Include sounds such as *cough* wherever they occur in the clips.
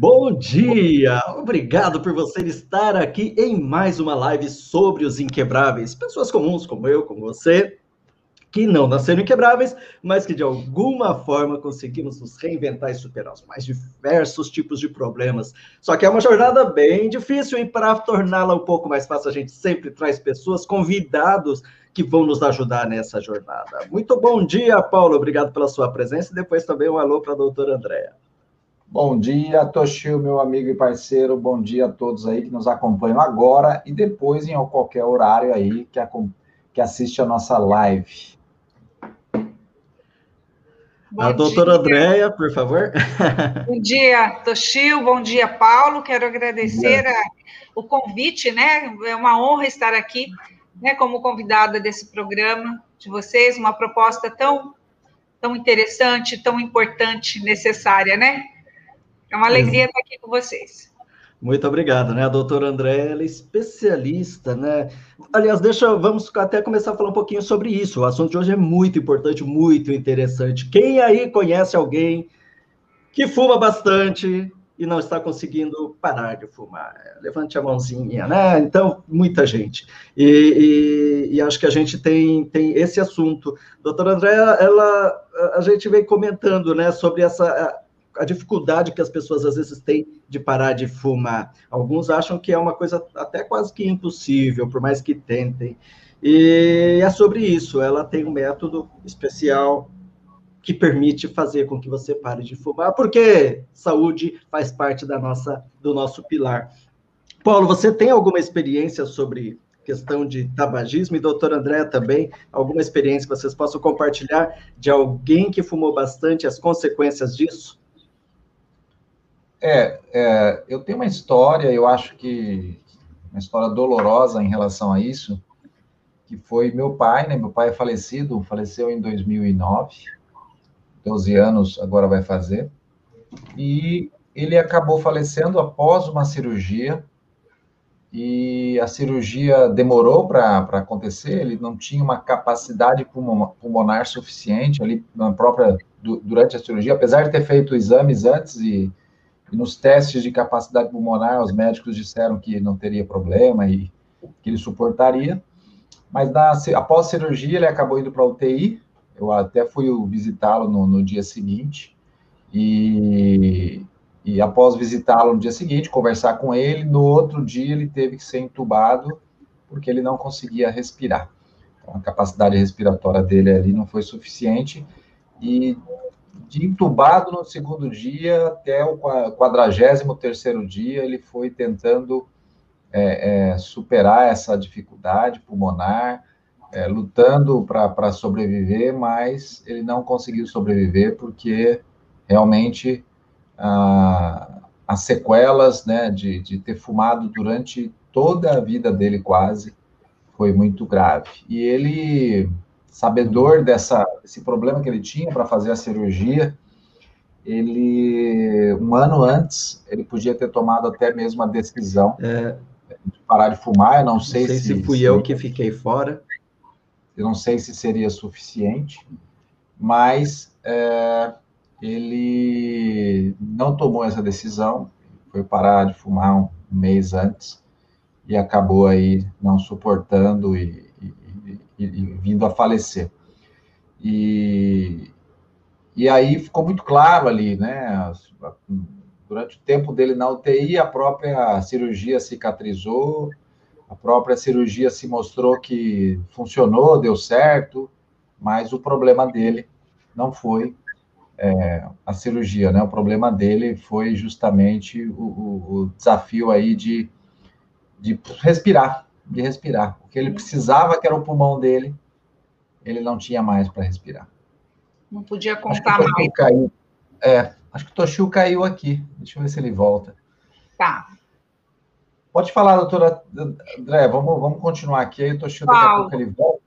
Bom dia! Obrigado por você estar aqui em mais uma live sobre os inquebráveis. Pessoas comuns como eu, como você, que não nasceram inquebráveis, mas que de alguma forma conseguimos nos reinventar e superar os mais diversos tipos de problemas. Só que é uma jornada bem difícil e para torná-la um pouco mais fácil, a gente sempre traz pessoas, convidados que vão nos ajudar nessa jornada. Muito bom dia, Paulo. Obrigado pela sua presença e depois também um alô para a doutora Andréa. Bom dia, Toshio, meu amigo e parceiro. Bom dia a todos aí que nos acompanham agora e depois em qualquer horário aí que, que assiste a nossa live. Bom a doutora Andréia, por favor. *laughs* Bom dia, Toshio. Bom dia, Paulo. Quero agradecer a, o convite, né? É uma honra estar aqui, né, como convidada desse programa de vocês, uma proposta tão, tão interessante, tão importante, necessária, né? É uma alegria estar aqui com vocês. Muito obrigado, né? A doutora André, ela é especialista, né? Aliás, deixa, vamos até começar a falar um pouquinho sobre isso. O assunto de hoje é muito importante, muito interessante. Quem aí conhece alguém que fuma bastante e não está conseguindo parar de fumar? Levante a mãozinha, né? Então, muita gente. E, e, e acho que a gente tem, tem esse assunto. Doutora André, ela, a gente vem comentando, né, sobre essa a dificuldade que as pessoas às vezes têm de parar de fumar. Alguns acham que é uma coisa até quase que impossível, por mais que tentem. E é sobre isso. Ela tem um método especial que permite fazer com que você pare de fumar, porque saúde faz parte da nossa, do nosso pilar. Paulo, você tem alguma experiência sobre questão de tabagismo e doutor André também, alguma experiência que vocês possam compartilhar de alguém que fumou bastante, as consequências disso? É, é, eu tenho uma história, eu acho que uma história dolorosa em relação a isso, que foi meu pai, né? Meu pai é falecido, faleceu em 2009, 12 anos agora vai fazer, e ele acabou falecendo após uma cirurgia, e a cirurgia demorou para acontecer, ele não tinha uma capacidade pulmonar suficiente ali na própria durante a cirurgia, apesar de ter feito exames antes e e nos testes de capacidade pulmonar, os médicos disseram que não teria problema e que ele suportaria. Mas na, após a cirurgia, ele acabou indo para UTI. Eu até fui visitá-lo no, no, dia seguinte. E, e após visitá-lo no dia seguinte, conversar com ele, no outro dia ele teve que ser entubado porque ele não conseguia respirar. Então, a capacidade respiratória dele ali não foi suficiente. E de entubado no segundo dia até o quadragésimo terceiro dia, ele foi tentando é, é, superar essa dificuldade pulmonar, é, lutando para sobreviver, mas ele não conseguiu sobreviver porque realmente ah, as sequelas né, de, de ter fumado durante toda a vida dele quase foi muito grave. E ele sabedor dessa, desse problema que ele tinha para fazer a cirurgia, ele, um ano antes, ele podia ter tomado até mesmo a decisão é, de parar de fumar. Eu não sei, não sei se, se fui se, eu que fiquei fora. Eu não sei se seria suficiente, mas é, ele não tomou essa decisão, foi parar de fumar um mês antes e acabou aí não suportando e vindo a falecer. E, e aí ficou muito claro ali, né? Durante o tempo dele na UTI, a própria cirurgia cicatrizou, a própria cirurgia se mostrou que funcionou, deu certo, mas o problema dele não foi é, a cirurgia, né? O problema dele foi justamente o, o, o desafio aí de, de respirar, de respirar. O que ele precisava, que era o pulmão dele, ele não tinha mais para respirar. Não podia contar mais. Caiu. É, acho que o Toshio caiu aqui. Deixa eu ver se ele volta. Tá. Pode falar, doutora André, vamos, vamos continuar aqui, aí o Toshio daqui a pouco ele volta.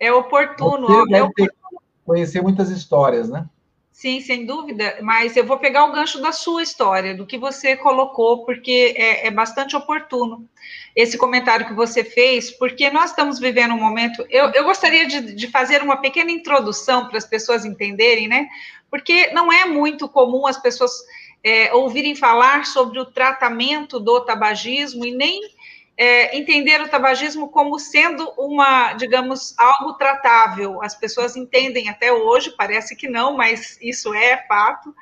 É oportuno. Você é oportuno. conhecer muitas histórias, né? Sim, sem dúvida, mas eu vou pegar o gancho da sua história, do que você colocou, porque é, é, bastante oportuno esse comentário que você fez, porque nós estamos vivendo um momento. Eu, eu gostaria de, de fazer uma pequena introdução para as pessoas entenderem, né? Porque não é muito comum as pessoas é, ouvirem falar sobre o tratamento do tabagismo e nem é, entender o tabagismo como sendo uma, digamos, algo tratável. As pessoas entendem até hoje, parece que não, mas isso é fato.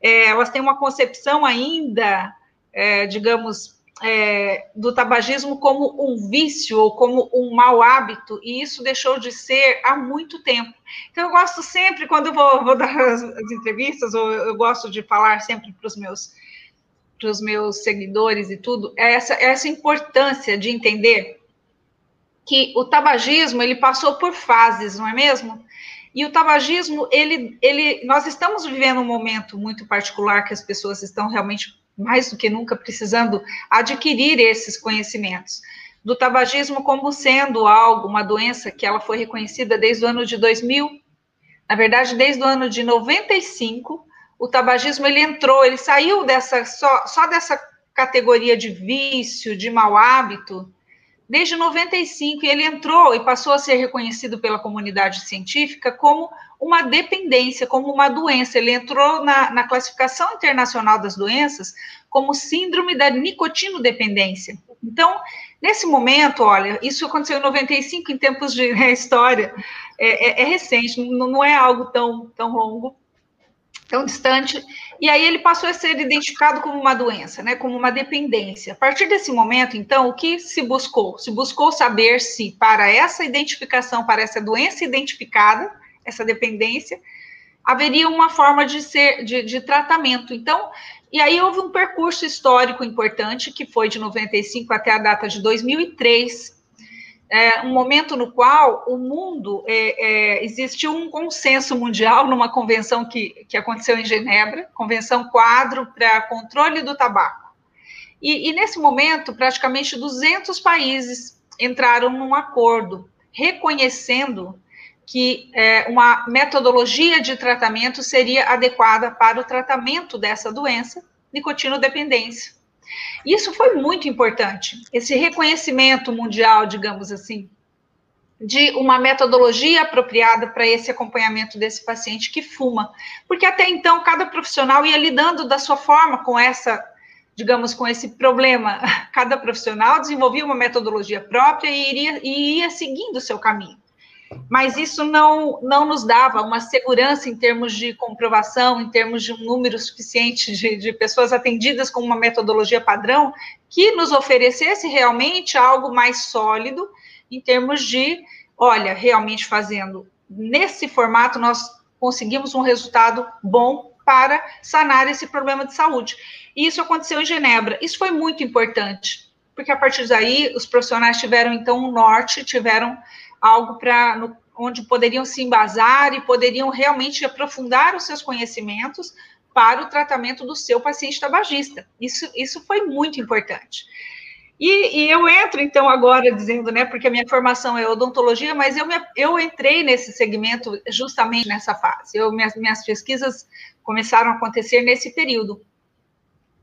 É, elas têm uma concepção ainda, é, digamos, é, do tabagismo como um vício ou como um mau hábito, e isso deixou de ser há muito tempo. Então, eu gosto sempre, quando eu vou, vou dar as, as entrevistas, ou eu gosto de falar sempre para os meus para os meus seguidores e tudo, é essa, é essa importância de entender que o tabagismo ele passou por fases, não é mesmo? E o tabagismo, ele, ele, nós estamos vivendo um momento muito particular que as pessoas estão realmente mais do que nunca precisando adquirir esses conhecimentos do tabagismo como sendo algo, uma doença que ela foi reconhecida desde o ano de 2000, na verdade desde o ano de 95, o tabagismo ele entrou, ele saiu dessa só, só dessa categoria de vício, de mau hábito, desde 95, e ele entrou e passou a ser reconhecido pela comunidade científica como uma dependência, como uma doença. Ele entrou na, na classificação internacional das doenças como síndrome da nicotinodependência. Então, nesse momento, olha, isso aconteceu em 95, em tempos de né, história, é, é, é recente, não, não é algo tão, tão longo, tão distante, e aí ele passou a ser identificado como uma doença, né, como uma dependência. A partir desse momento, então, o que se buscou? Se buscou saber se para essa identificação, para essa doença identificada, essa dependência, haveria uma forma de ser de, de tratamento. Então, e aí houve um percurso histórico importante que foi de 95 até a data de 2003, é, um momento no qual o mundo é, é, existiu um consenso mundial numa convenção que, que aconteceu em Genebra, convenção quadro para controle do tabaco. E, e, nesse momento, praticamente 200 países entraram num acordo reconhecendo que é, uma metodologia de tratamento seria adequada para o tratamento dessa doença, nicotinodependência. Isso foi muito importante, esse reconhecimento mundial, digamos assim, de uma metodologia apropriada para esse acompanhamento desse paciente que fuma. Porque até então, cada profissional ia lidando da sua forma com essa, digamos, com esse problema. Cada profissional desenvolvia uma metodologia própria e, iria, e ia seguindo o seu caminho mas isso não, não nos dava uma segurança em termos de comprovação, em termos de um número suficiente de, de pessoas atendidas com uma metodologia padrão que nos oferecesse realmente algo mais sólido em termos de, olha, realmente fazendo nesse formato nós conseguimos um resultado bom para sanar esse problema de saúde. E isso aconteceu em Genebra. Isso foi muito importante, porque a partir daí os profissionais tiveram então um norte, tiveram algo para onde poderiam se embasar e poderiam realmente aprofundar os seus conhecimentos para o tratamento do seu paciente tabagista. Isso, isso foi muito importante. E, e, eu entro, então, agora dizendo, né, porque a minha formação é odontologia, mas eu, me, eu entrei nesse segmento justamente nessa fase. Eu, minhas, minhas pesquisas começaram a acontecer nesse período.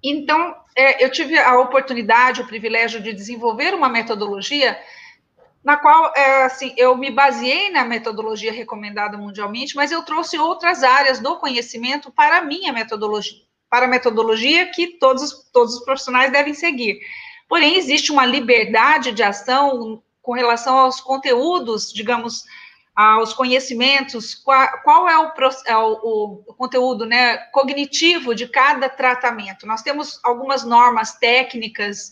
Então, é, eu tive a oportunidade, o privilégio de desenvolver uma metodologia na qual é, assim, eu me baseei na metodologia recomendada mundialmente, mas eu trouxe outras áreas do conhecimento para a minha metodologia, para a metodologia que todos, todos os profissionais devem seguir. Porém, existe uma liberdade de ação com relação aos conteúdos, digamos, aos conhecimentos, qual, qual é, o, é o, o, conteúdo né, cognitivo de cada tratamento. Nós temos algumas normas técnicas,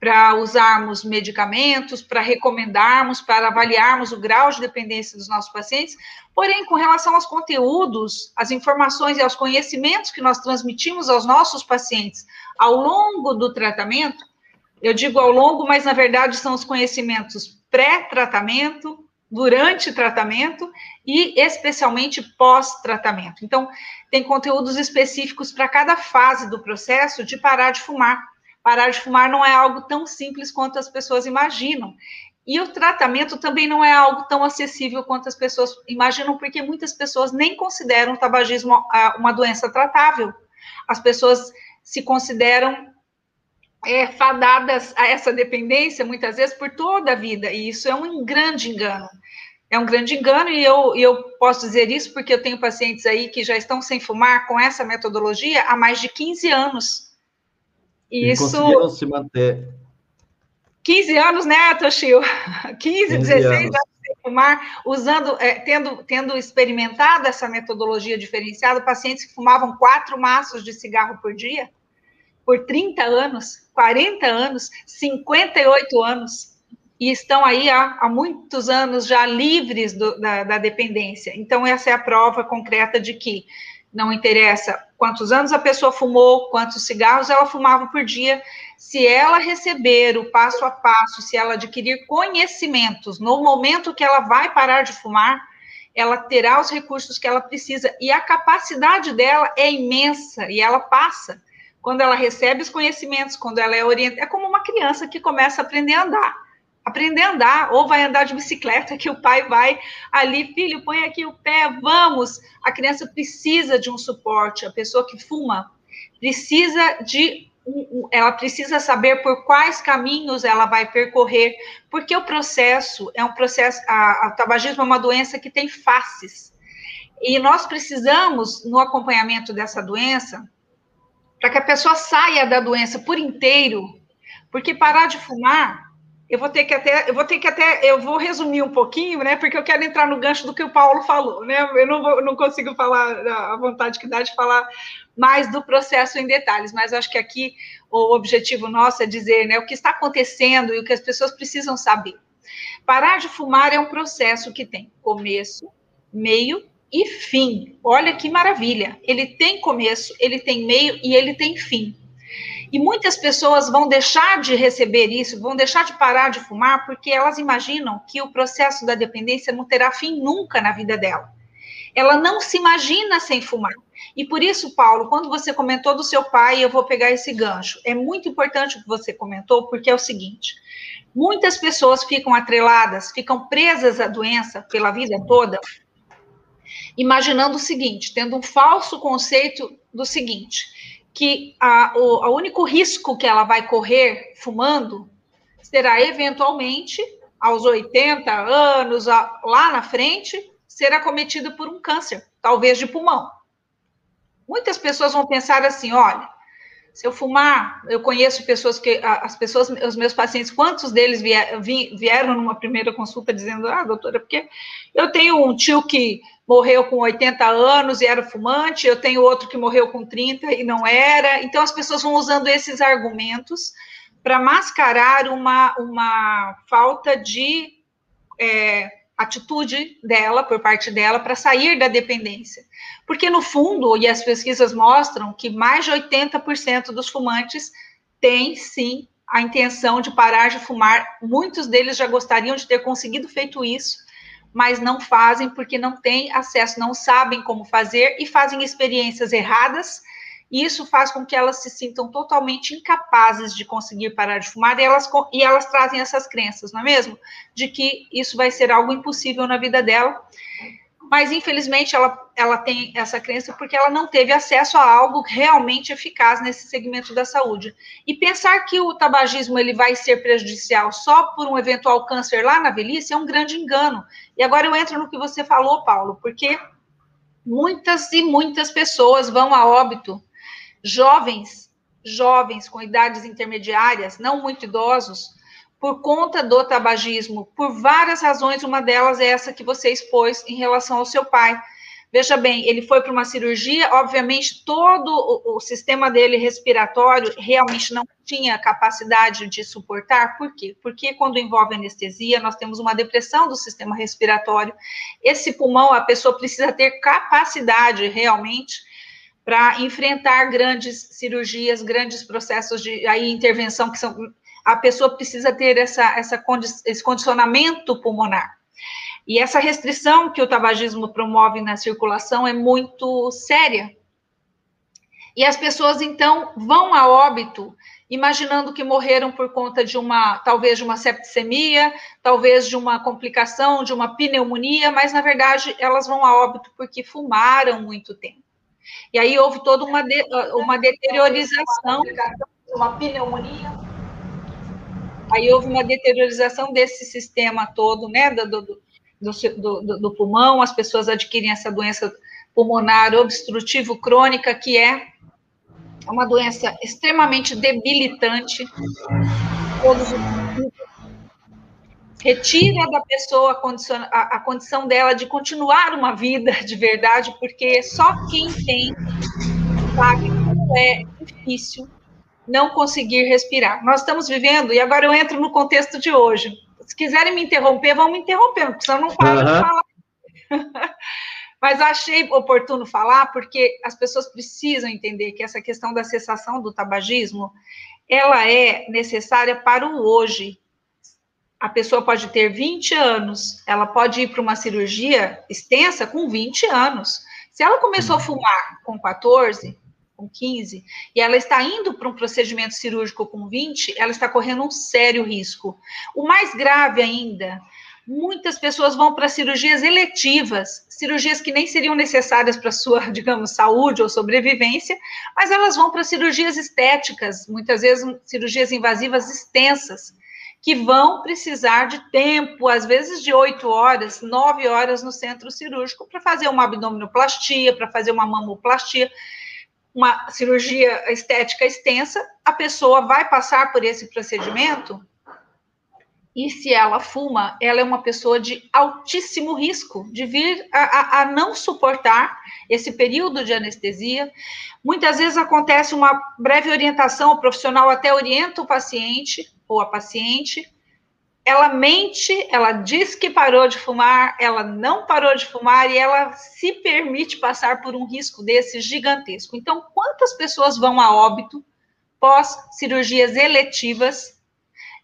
para usarmos medicamentos, para recomendarmos, para avaliarmos o grau de dependência dos nossos pacientes. Porém, com relação aos conteúdos, às informações e aos conhecimentos que nós transmitimos aos nossos pacientes ao longo do tratamento, eu digo ao longo, mas na verdade são os conhecimentos pré-tratamento, durante tratamento e especialmente pós-tratamento. Então, tem conteúdos específicos para cada fase do processo de parar de fumar parar de fumar não é algo tão simples quanto as pessoas imaginam. E o tratamento também não é algo tão acessível quanto as pessoas imaginam, porque muitas pessoas nem consideram o tabagismo uma doença tratável. As pessoas se consideram é, fadadas a essa dependência, muitas vezes, por toda a vida, e isso é um grande engano. É um grande engano, e eu, eu posso dizer isso porque eu tenho pacientes aí que já estão sem fumar com essa metodologia há mais de 15 anos. E isso. Conseguiram se manter. 15 anos, né, Toshio? *laughs* 15, 16 anos. anos sem fumar, usando, é, tendo, tendo experimentado essa metodologia diferenciada, pacientes que fumavam quatro maços de cigarro por dia, por 30 anos, 40 anos, 58 anos, e estão aí há, há muitos anos já livres do, da, da dependência. Então, essa é a prova concreta de que não interessa quantos anos a pessoa fumou, quantos cigarros ela fumava por dia, se ela receber o passo a passo, se ela adquirir conhecimentos no momento que ela vai parar de fumar, ela terá os recursos que ela precisa e a capacidade dela é imensa e ela passa quando ela recebe os conhecimentos, quando ela é orientada, é como uma criança que começa a aprender a andar aprender a andar, ou vai andar de bicicleta, que o pai vai ali, filho, põe aqui o pé, vamos. A criança precisa de um suporte, a pessoa que fuma precisa de ela precisa saber por quais caminhos ela vai percorrer, porque o processo é um processo, a tabagismo é uma doença que tem faces. E nós precisamos, no acompanhamento dessa doença, para que a pessoa saia da doença por inteiro, porque parar de fumar eu vou ter que até, eu vou ter que até, eu vou resumir um pouquinho, né? Porque eu quero entrar no gancho do que o Paulo falou, né? Eu não, vou, não consigo falar a vontade que dá de falar mais do processo em detalhes, mas acho que aqui o objetivo nosso é dizer, né, o que está acontecendo e o que as pessoas precisam saber. Parar de fumar é um processo que tem começo, meio e fim. Olha que maravilha! Ele tem começo, ele tem meio e ele tem fim. E muitas pessoas vão deixar de receber isso, vão deixar de parar de fumar, porque elas imaginam que o processo da dependência não terá fim nunca na vida dela. Ela não se imagina sem fumar. E por isso, Paulo, quando você comentou do seu pai, eu vou pegar esse gancho. É muito importante o que você comentou, porque é o seguinte: muitas pessoas ficam atreladas, ficam presas à doença pela vida toda, imaginando o seguinte, tendo um falso conceito do seguinte: que a, o, a único risco que ela vai correr fumando será eventualmente aos 80 anos, a, lá na frente, ser acometida por um câncer, talvez de pulmão. Muitas pessoas vão pensar assim: olha, se eu fumar, eu conheço pessoas que, as pessoas, os meus pacientes, quantos deles vieram numa primeira consulta dizendo, ah, doutora, porque eu tenho um tio que morreu com 80 anos e era fumante, eu tenho outro que morreu com 30 e não era. Então, as pessoas vão usando esses argumentos para mascarar uma, uma falta de é, atitude dela, por parte dela, para sair da dependência. Porque, no fundo, e as pesquisas mostram que mais de 80% dos fumantes têm, sim, a intenção de parar de fumar. Muitos deles já gostariam de ter conseguido feito isso, mas não fazem porque não têm acesso, não sabem como fazer e fazem experiências erradas. E isso faz com que elas se sintam totalmente incapazes de conseguir parar de fumar e elas, e elas trazem essas crenças, não é mesmo? De que isso vai ser algo impossível na vida dela mas infelizmente ela, ela tem essa crença porque ela não teve acesso a algo realmente eficaz nesse segmento da saúde. E pensar que o tabagismo ele vai ser prejudicial só por um eventual câncer lá na velhice é um grande engano. E agora eu entro no que você falou, Paulo, porque muitas e muitas pessoas vão a óbito, jovens, jovens com idades intermediárias, não muito idosos, por conta do tabagismo, por várias razões, uma delas é essa que você expôs em relação ao seu pai. Veja bem, ele foi para uma cirurgia, obviamente todo o, o, sistema dele respiratório realmente não tinha capacidade de suportar. Por quê? Porque quando envolve anestesia, nós temos uma depressão do sistema respiratório. Esse pulmão, a pessoa precisa ter capacidade realmente para enfrentar grandes cirurgias, grandes processos de aí, intervenção que são a pessoa precisa ter essa, essa esse condicionamento pulmonar. E essa restrição que o tabagismo promove na circulação é muito séria. E as pessoas, então, vão a óbito imaginando que morreram por conta de uma, talvez de uma septicemia, talvez de uma complicação, de uma pneumonia, mas na verdade elas vão a óbito porque fumaram muito tempo. E aí houve toda uma, de, uma deteriorização. Uma pneumonia. Aí houve uma deteriorização desse sistema todo, né, do, do, do, do pulmão, as pessoas adquirem essa doença pulmonar obstrutivo crônica, que é uma doença extremamente debilitante. Todos retira da pessoa a condição, a, a condição dela de continuar uma vida de verdade, porque só quem tem sabe como é difícil não conseguir respirar. Nós estamos vivendo, e agora eu entro no contexto de hoje. Se quiserem me interromper, vão me interromper, porque senão não paro uhum. de falar. *laughs* Mas achei oportuno falar porque as pessoas precisam entender que essa questão da cessação do tabagismo, ela é necessária para o hoje. A pessoa pode ter 20 anos, ela pode ir para uma cirurgia extensa com 20 anos. Se ela começou a fumar com 14, com 15, e ela está indo para um procedimento cirúrgico com 20, ela está correndo um sério risco. O mais grave ainda muitas pessoas vão para cirurgias eletivas, cirurgias que nem seriam necessárias para sua, *laughs* digamos, saúde ou sobrevivência, mas elas vão para cirurgias estéticas, muitas vezes cirurgias invasivas extensas, que vão precisar de tempo, às vezes de oito horas, nove horas no centro cirúrgico, para fazer uma abdominoplastia, para fazer uma mamoplastia, uma cirurgia estética extensa, a pessoa vai passar por esse procedimento e se ela fuma, ela é uma pessoa de altíssimo risco de vir a, a, a, não suportar esse período de anestesia. Muitas vezes acontece uma breve orientação, o profissional até orienta o paciente ou a paciente. Ela mente, ela diz que parou de fumar, ela não parou de fumar e ela se permite passar por um risco desse gigantesco. Então, quantas pessoas vão a óbito pós cirurgias eletivas?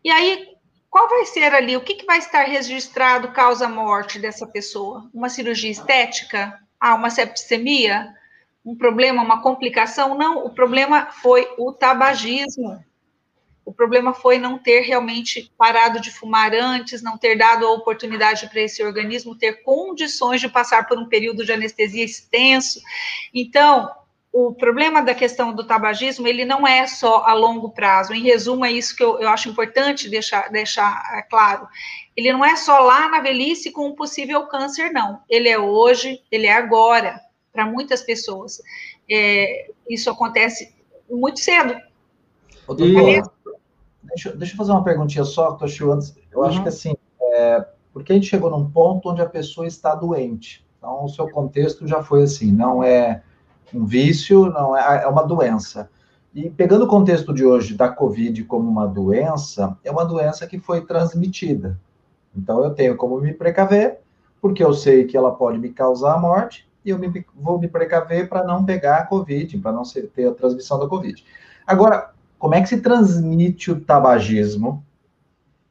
E aí, qual vai ser ali, o que, que vai estar registrado causa-morte dessa pessoa? Uma cirurgia estética? Ah, uma septicemia? Um problema, uma complicação? Não, o problema foi o tabagismo. O problema foi não ter realmente parado de fumar antes, não ter dado a oportunidade para esse organismo ter condições de passar por um período de anestesia extenso. Então, o problema da questão do tabagismo, ele não é só a longo prazo. Em resumo, é isso que eu, eu acho importante deixar, deixar é, claro. Ele não é só lá na velhice com um possível câncer, não. Ele é hoje, ele é agora, para muitas pessoas. É, isso acontece muito cedo. Doutor, deixa, deixa eu fazer uma perguntinha só, Toshio, antes. Eu uhum. acho que assim, é, porque a gente chegou num ponto onde a pessoa está doente. Então, o seu contexto já foi assim, não é um vício, não é, é uma doença. E pegando o contexto de hoje da Covid como uma doença, é uma doença que foi transmitida. Então eu tenho como me precaver, porque eu sei que ela pode me causar a morte, e eu me, vou me precaver para não pegar a Covid, para não ser, ter a transmissão da Covid. Agora, como é que se transmite o tabagismo?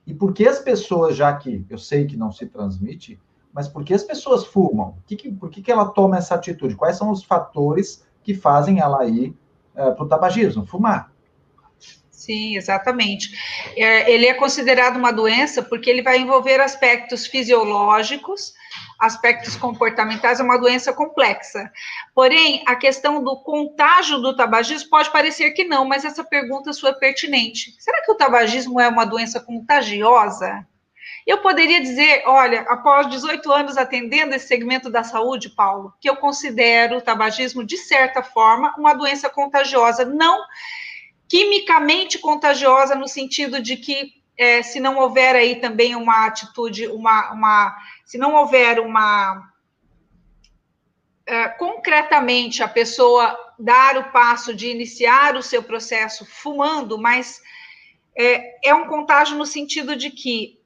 E por que as pessoas, já que eu sei que não se transmite, mas por que as pessoas fumam? Que que, por que, que ela toma essa atitude? Quais são os fatores que fazem ela ir é, para o tabagismo, fumar? Sim, exatamente. É, ele é considerado uma doença porque ele vai envolver aspectos fisiológicos, aspectos comportamentais, é uma doença complexa. Porém, a questão do contágio do tabagismo pode parecer que não, mas essa pergunta sua é pertinente. Será que o tabagismo é uma doença contagiosa? Eu poderia dizer, olha, após 18 anos atendendo esse segmento da saúde, Paulo, que eu considero o tabagismo, de certa forma, uma doença contagiosa, não quimicamente contagiosa, no sentido de que é, se não houver aí também uma atitude, uma, uma se não houver uma é, concretamente a pessoa dar o passo de iniciar o seu processo fumando, mas é, é um contágio no sentido de que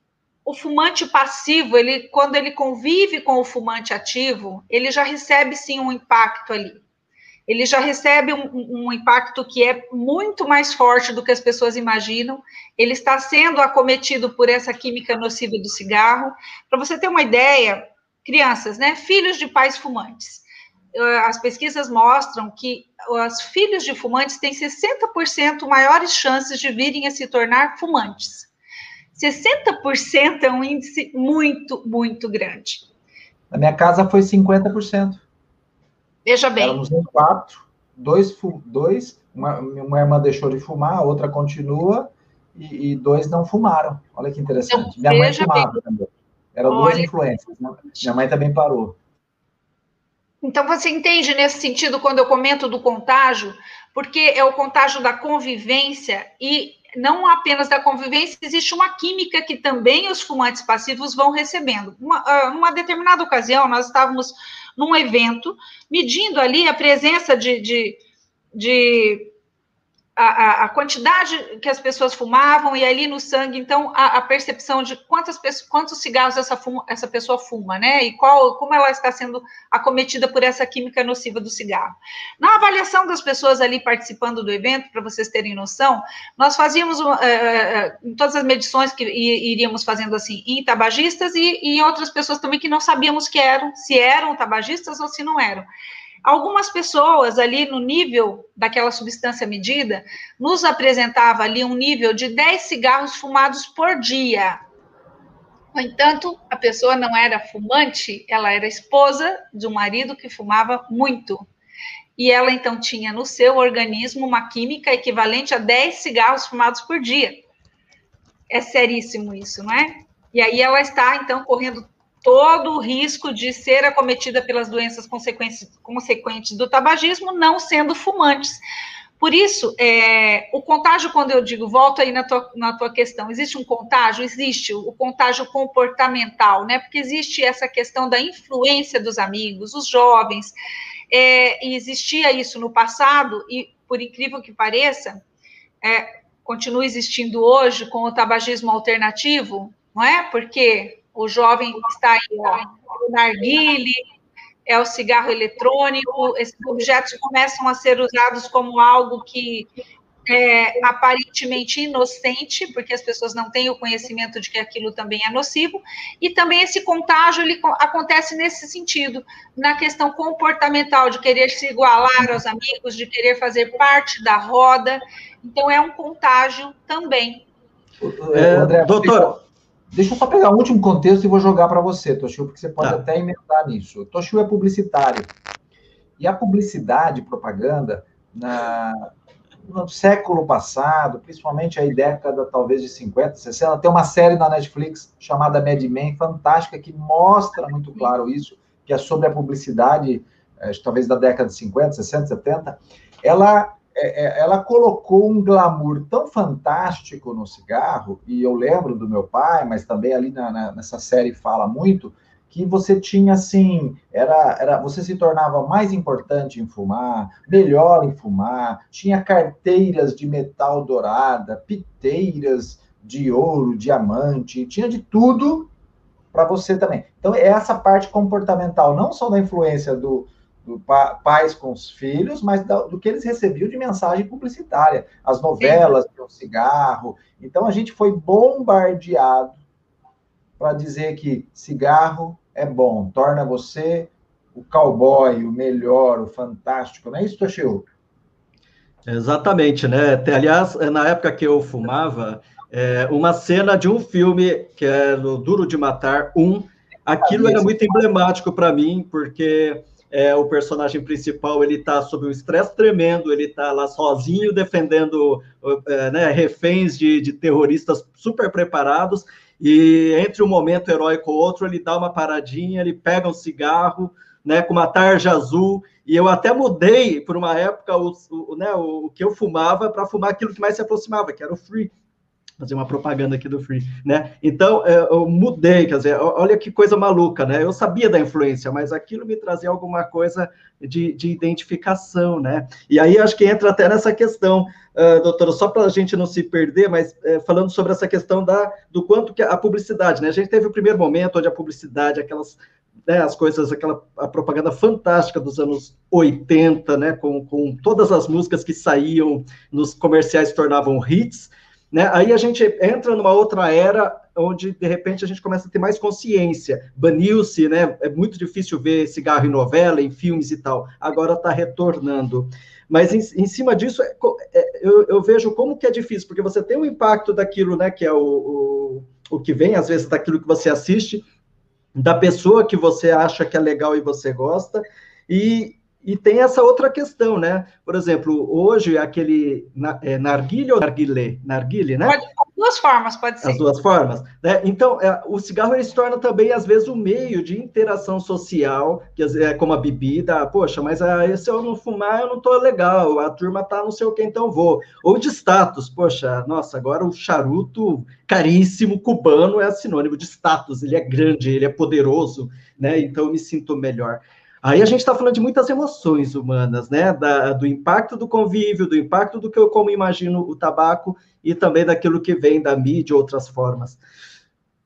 o fumante passivo, ele, quando ele convive com o fumante ativo, ele já recebe sim um impacto ali. Ele já recebe um, um, impacto que é muito mais forte do que as pessoas imaginam. Ele está sendo acometido por essa química nociva do cigarro. Para você ter uma ideia, crianças, né, filhos de pais fumantes, as pesquisas mostram que os filhos de fumantes têm 60% maiores chances de virem a se tornar fumantes. 60% é um índice muito, muito grande. Na minha casa foi 50%. Veja bem. Éramos em quatro, dois, dois uma, uma irmã deixou de fumar, a outra continua, e, e dois não fumaram. Olha que interessante. Então, Minha mãe fumava bem. também. Eram Olha, duas influências. Né? Minha mãe também parou. Então, você entende nesse sentido quando eu comento do contágio, porque é o contágio da convivência e não apenas da convivência, existe uma química que também os fumantes passivos vão recebendo. Uma, uh, numa determinada ocasião, nós estávamos num evento, medindo ali a presença de, de, de a, a, quantidade que as pessoas fumavam e ali no sangue, então, a, a percepção de quantas pessoas, quantos cigarros essa, fuma, essa pessoa fuma, né? E qual, como ela está sendo acometida por essa química nociva do cigarro. Na avaliação das pessoas ali participando do evento, para vocês terem noção, nós fazíamos é, em todas as medições que iríamos fazendo assim, em tabagistas e, e em outras pessoas também que não sabíamos que eram, se eram tabagistas ou se não eram. Algumas pessoas ali no nível daquela substância medida nos apresentava ali um nível de 10 cigarros fumados por dia. No entanto, a pessoa não era fumante, ela era esposa de um marido que fumava muito. E ela então tinha no seu organismo uma química equivalente a 10 cigarros fumados por dia. É seríssimo isso, não é? E aí ela está então correndo todo o risco de ser acometida pelas doenças consequentes, do tabagismo, não sendo fumantes. Por isso, é, o contágio, quando eu digo, volto aí na tua, na tua questão, existe um contágio? Existe o contágio comportamental, né? Porque existe essa questão da influência dos amigos, os jovens, é, e existia isso no passado, e por incrível que pareça, é, continua existindo hoje com o tabagismo alternativo, não é? Porque o jovem está aí, ó, o narguile, é o cigarro eletrônico, esses objetos começam a ser usados como algo que é aparentemente inocente, porque as pessoas não têm o conhecimento de que aquilo também é nocivo, e também esse contágio ele acontece nesse sentido, na questão comportamental, de querer se igualar aos amigos, de querer fazer parte da roda, então é um contágio também. É, doutor, Deixa eu só pegar um último contexto e vou jogar para você, Toshio, porque você pode tá. até emendar nisso. Toshio é publicitário. E a publicidade, propaganda, na, no século passado, principalmente aí década talvez de 50, 60, tem uma série na Netflix chamada Mad Men, fantástica, que mostra muito claro isso, que é sobre a publicidade, é, talvez da década de 50, 60, 70. Ela é, é, ela colocou um glamour tão fantástico no cigarro, e eu lembro do meu pai, mas também ali na, na, nessa série fala muito, que você tinha assim, era, era, você se tornava mais importante em fumar, melhor em fumar, tinha carteiras de metal dourada, piteiras de ouro, diamante, tinha de tudo para você também. Então, é essa parte comportamental, não só da influência do, do pa, pais com os filhos, mas do, do, que eles recebiam de mensagem publicitária, as novelas, o cigarro. Então a gente foi bombardeado para dizer que cigarro é bom, torna você o cowboy, o melhor, o fantástico, não é isso, Toshio? Exatamente, né? Aliás, na época que eu fumava, é, uma cena de um filme que é no Duro de Matar 1, aquilo era muito emblemático para mim, porque é, o personagem principal ele está sob um estresse tremendo, ele está lá sozinho defendendo é, né, reféns de, de, terroristas super preparados, e entre um momento heróico e outro, ele dá uma paradinha, ele pega um cigarro, né, com uma tarja azul, e eu até mudei por uma época o, o, né, o que eu fumava para fumar aquilo que mais se aproximava, que era o free, fazer uma propaganda aqui do Free, né? Então, é, eu mudei, quer dizer, olha que coisa maluca, né? Eu sabia da influência, mas aquilo me trazia alguma coisa de, de identificação, né? E aí acho que entra até nessa questão, uh, doutora, só para a gente não se perder, mas uh, falando sobre essa questão da, do quanto que a publicidade, né? A gente teve o primeiro momento onde a publicidade, aquelas né, as coisas, aquela a propaganda fantástica dos anos 80, né, com, com todas as músicas que saíam nos comerciais tornavam hits, Né? Aí a gente entra numa outra era onde, de repente, a gente começa a ter mais consciência. Baniu-se, né? É muito difícil ver cigarro em novela, em filmes e tal. Agora está retornando. Mas em, em cima disso, é, é, eu, eu, vejo como que é difícil, porque você tem o um impacto daquilo, né, que é o, o, o que vem, às vezes, daquilo que você assiste, da pessoa que você acha que é legal e você gosta, e, e tem essa outra questão, né? Por exemplo, hoje aquele é, narguilha ou narguilé? Narguilé, né? Pode, duas formas, pode ser. As duas formas. Né? Então, é, o cigarro ele se torna também, às vezes, um meio de interação social, que é como a bebida, poxa, mas ah, se eu não fumar, eu não tô legal, a turma tá não sei o que, então vou. Ou de status, poxa, nossa, agora o charuto caríssimo cubano é sinônimo de status, ele é grande, ele é poderoso, né? Então eu me sinto melhor. Aí a gente está falando de muitas emoções humanas, né? Da, do impacto do convívio, do impacto do que eu como imagino o tabaco e também daquilo que vem da mídia, outras formas.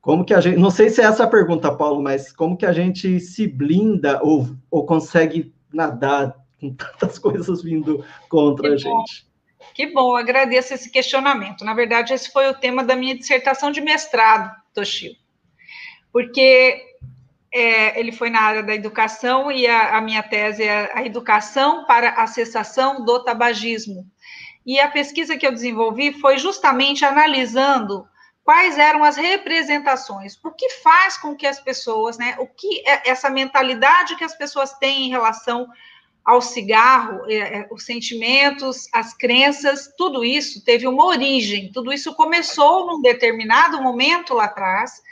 Como que a gente, não sei se é essa a pergunta, Paulo, mas como que a gente se blinda ou, ou consegue nadar com tantas *laughs* coisas vindo contra que a gente? Que bom, agradeço esse questionamento. Na verdade, esse foi o tema da minha dissertação de mestrado, Toshio. Porque é, ele foi na área da educação e a, a, minha tese é a educação para a cessação do tabagismo. E a pesquisa que eu desenvolvi foi justamente analisando quais eram as representações, o que faz com que as pessoas, né, o que é essa mentalidade que as pessoas têm em relação ao cigarro, é, é, os sentimentos, as crenças, tudo isso teve uma origem, tudo isso começou num determinado momento lá atrás,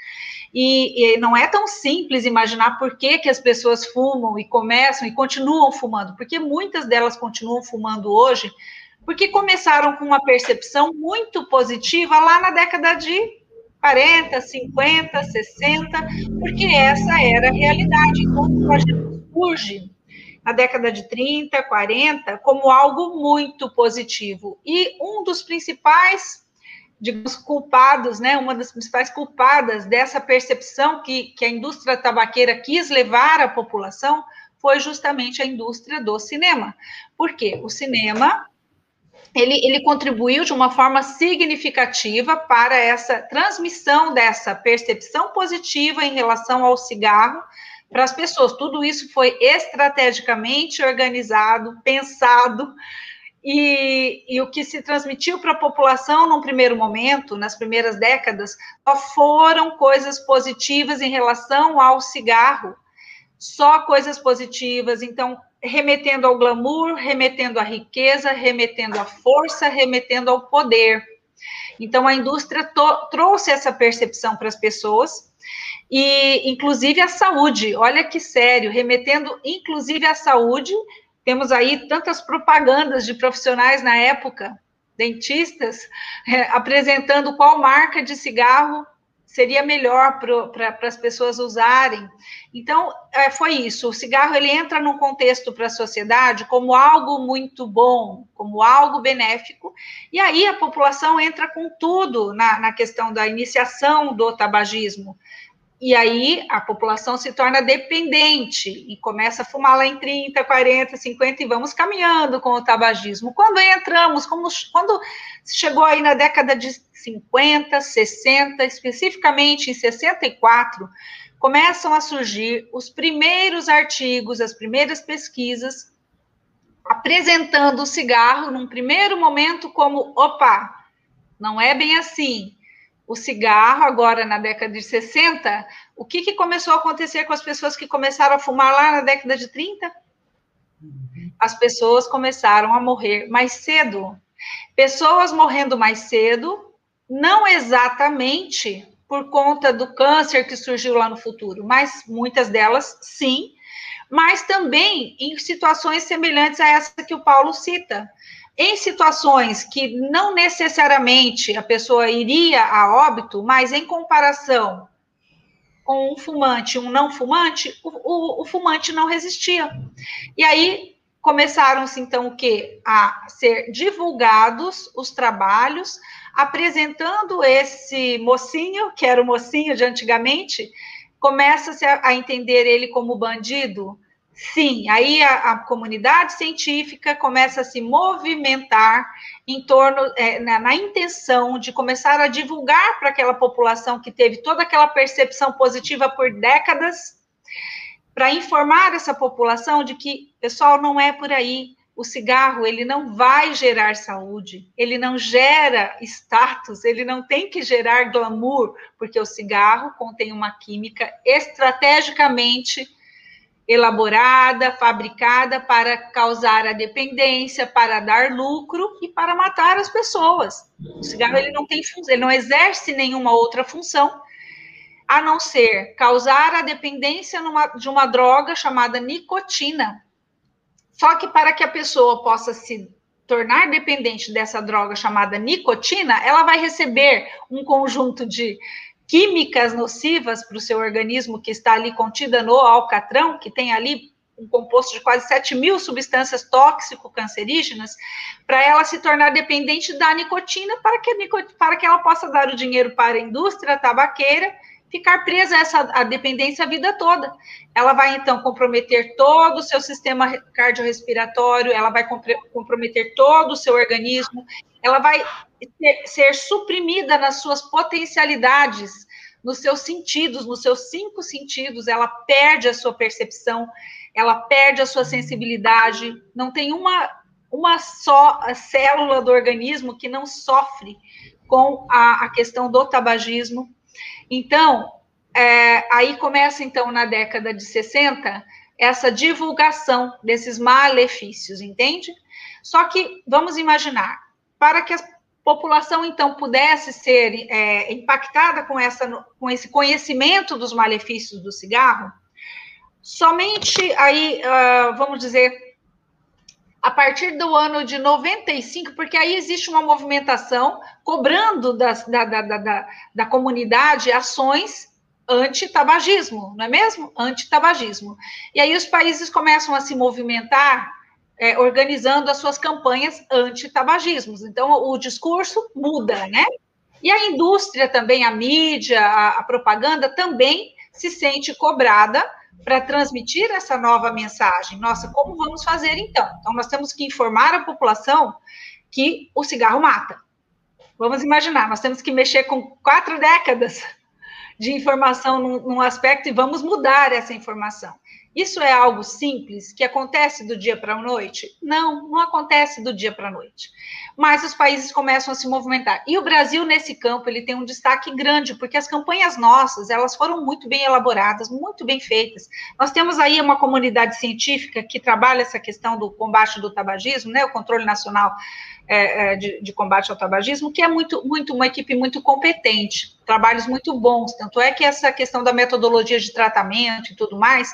e, e, não é tão simples imaginar por que, que as pessoas fumam e começam e continuam fumando, porque muitas delas continuam fumando hoje, porque começaram com uma percepção muito positiva lá na década de 40, 50, 60, porque essa era a realidade. Então, o surge na década de 30, 40 como algo muito positivo. E um dos principais digamos, culpados, né, uma das principais culpadas dessa percepção que, que a indústria tabaqueira quis levar à população foi justamente a indústria do cinema. Por quê? O cinema ele, ele contribuiu de uma forma significativa para essa transmissão dessa percepção positiva em relação ao cigarro para as pessoas. Tudo isso foi estrategicamente organizado, pensado, e, e, o que se transmitiu para a população num primeiro momento, nas primeiras décadas, só foram coisas positivas em relação ao cigarro, só coisas positivas. Então, remetendo ao glamour, remetendo à riqueza, remetendo à força, remetendo ao poder. Então, a indústria trouxe essa percepção para as pessoas e, inclusive, a saúde. Olha que sério, remetendo, inclusive, à saúde temos aí tantas propagandas de profissionais na época, dentistas, é, apresentando qual marca de cigarro seria melhor para as pessoas usarem. Então, é, foi isso. O cigarro ele entra num contexto para a sociedade como algo muito bom, como algo benéfico, e aí a população entra com tudo na, na questão da iniciação do tabagismo. E aí a população se torna dependente e começa a fumar lá em 30, 40, 50 e vamos caminhando com o tabagismo. Quando entramos, como, quando chegou aí na década de 50, 60, especificamente em 64, começam a surgir os primeiros artigos, as primeiras pesquisas apresentando o cigarro num primeiro momento como, opa, não é bem assim o cigarro, agora na década de 60, o que, que começou a acontecer com as pessoas que começaram a fumar lá na década de 30? As pessoas começaram a morrer mais cedo. Pessoas morrendo mais cedo, não exatamente por conta do câncer que surgiu lá no futuro, mas muitas delas sim, mas também em situações semelhantes a essa que o Paulo cita em situações que não necessariamente a pessoa iria a óbito, mas em comparação com um fumante e um não fumante, o, o, o fumante não resistia. E aí começaram-se então o que? A ser divulgados os trabalhos apresentando esse mocinho, que era o mocinho de antigamente, começa-se a, a entender ele como bandido, Sim, aí a, a, comunidade científica começa a se movimentar em torno, é, na, na, intenção de começar a divulgar para aquela população que teve toda aquela percepção positiva por décadas, para informar essa população de que, pessoal, não é por aí. O cigarro, ele não vai gerar saúde, ele não gera status, ele não tem que gerar glamour, porque o cigarro contém uma química estrategicamente elaborada, fabricada para causar a dependência, para dar lucro e para matar as pessoas. O cigarro ele não tem ele não exerce nenhuma outra função a não ser causar a dependência numa, de uma droga chamada nicotina. Só que para que a pessoa possa se tornar dependente dessa droga chamada nicotina, ela vai receber um conjunto de químicas nocivas para o seu organismo que está ali contida no alcatrão, que tem ali um composto de quase 7 mil substâncias tóxico-cancerígenas, para ela se tornar dependente da nicotina, para que, para que ela possa dar o dinheiro para a indústria tabaqueira, ficar presa a essa a dependência a vida toda. Ela vai, então, comprometer todo o seu sistema cardiorrespiratório, ela vai comprometer todo o seu organismo, ela vai ser, ser suprimida nas suas potencialidades, nos seus sentidos, nos seus cinco sentidos, ela perde a sua percepção, ela perde a sua sensibilidade, não tem uma, uma só célula do organismo que não sofre com a, a questão do tabagismo. Então, é, aí começa, então, na década de 60, essa divulgação desses malefícios, entende? Só que, vamos imaginar, para que a população, então, pudesse ser é, impactada com, essa, com esse conhecimento dos malefícios do cigarro, somente aí, uh, vamos dizer, a partir do ano de 95, porque aí existe uma movimentação cobrando da, da, da, da, da comunidade ações anti-tabagismo, não é mesmo? Anti-tabagismo. E aí os países começam a se movimentar é, organizando as suas campanhas anti-tabagismos. Então, o discurso muda, né? E a indústria também, a mídia, a, a propaganda também se sente cobrada para transmitir essa nova mensagem. Nossa, como vamos fazer então? Então, nós temos que informar a população que o cigarro mata. Vamos imaginar, nós temos que mexer com quatro décadas de informação num, num aspecto e vamos mudar essa informação. Isso é algo simples que acontece do dia para a noite? Não, não acontece do dia para a noite. Mas os países começam a se movimentar. E o Brasil nesse campo ele tem um destaque grande, porque as campanhas nossas elas foram muito bem elaboradas, muito bem feitas. Nós temos aí uma comunidade científica que trabalha essa questão do combate do tabagismo, né, o controle nacional é, é de, de, combate ao tabagismo, que é muito, muito uma equipe muito competente, trabalhos muito bons. Tanto é que essa questão da metodologia de tratamento e tudo mais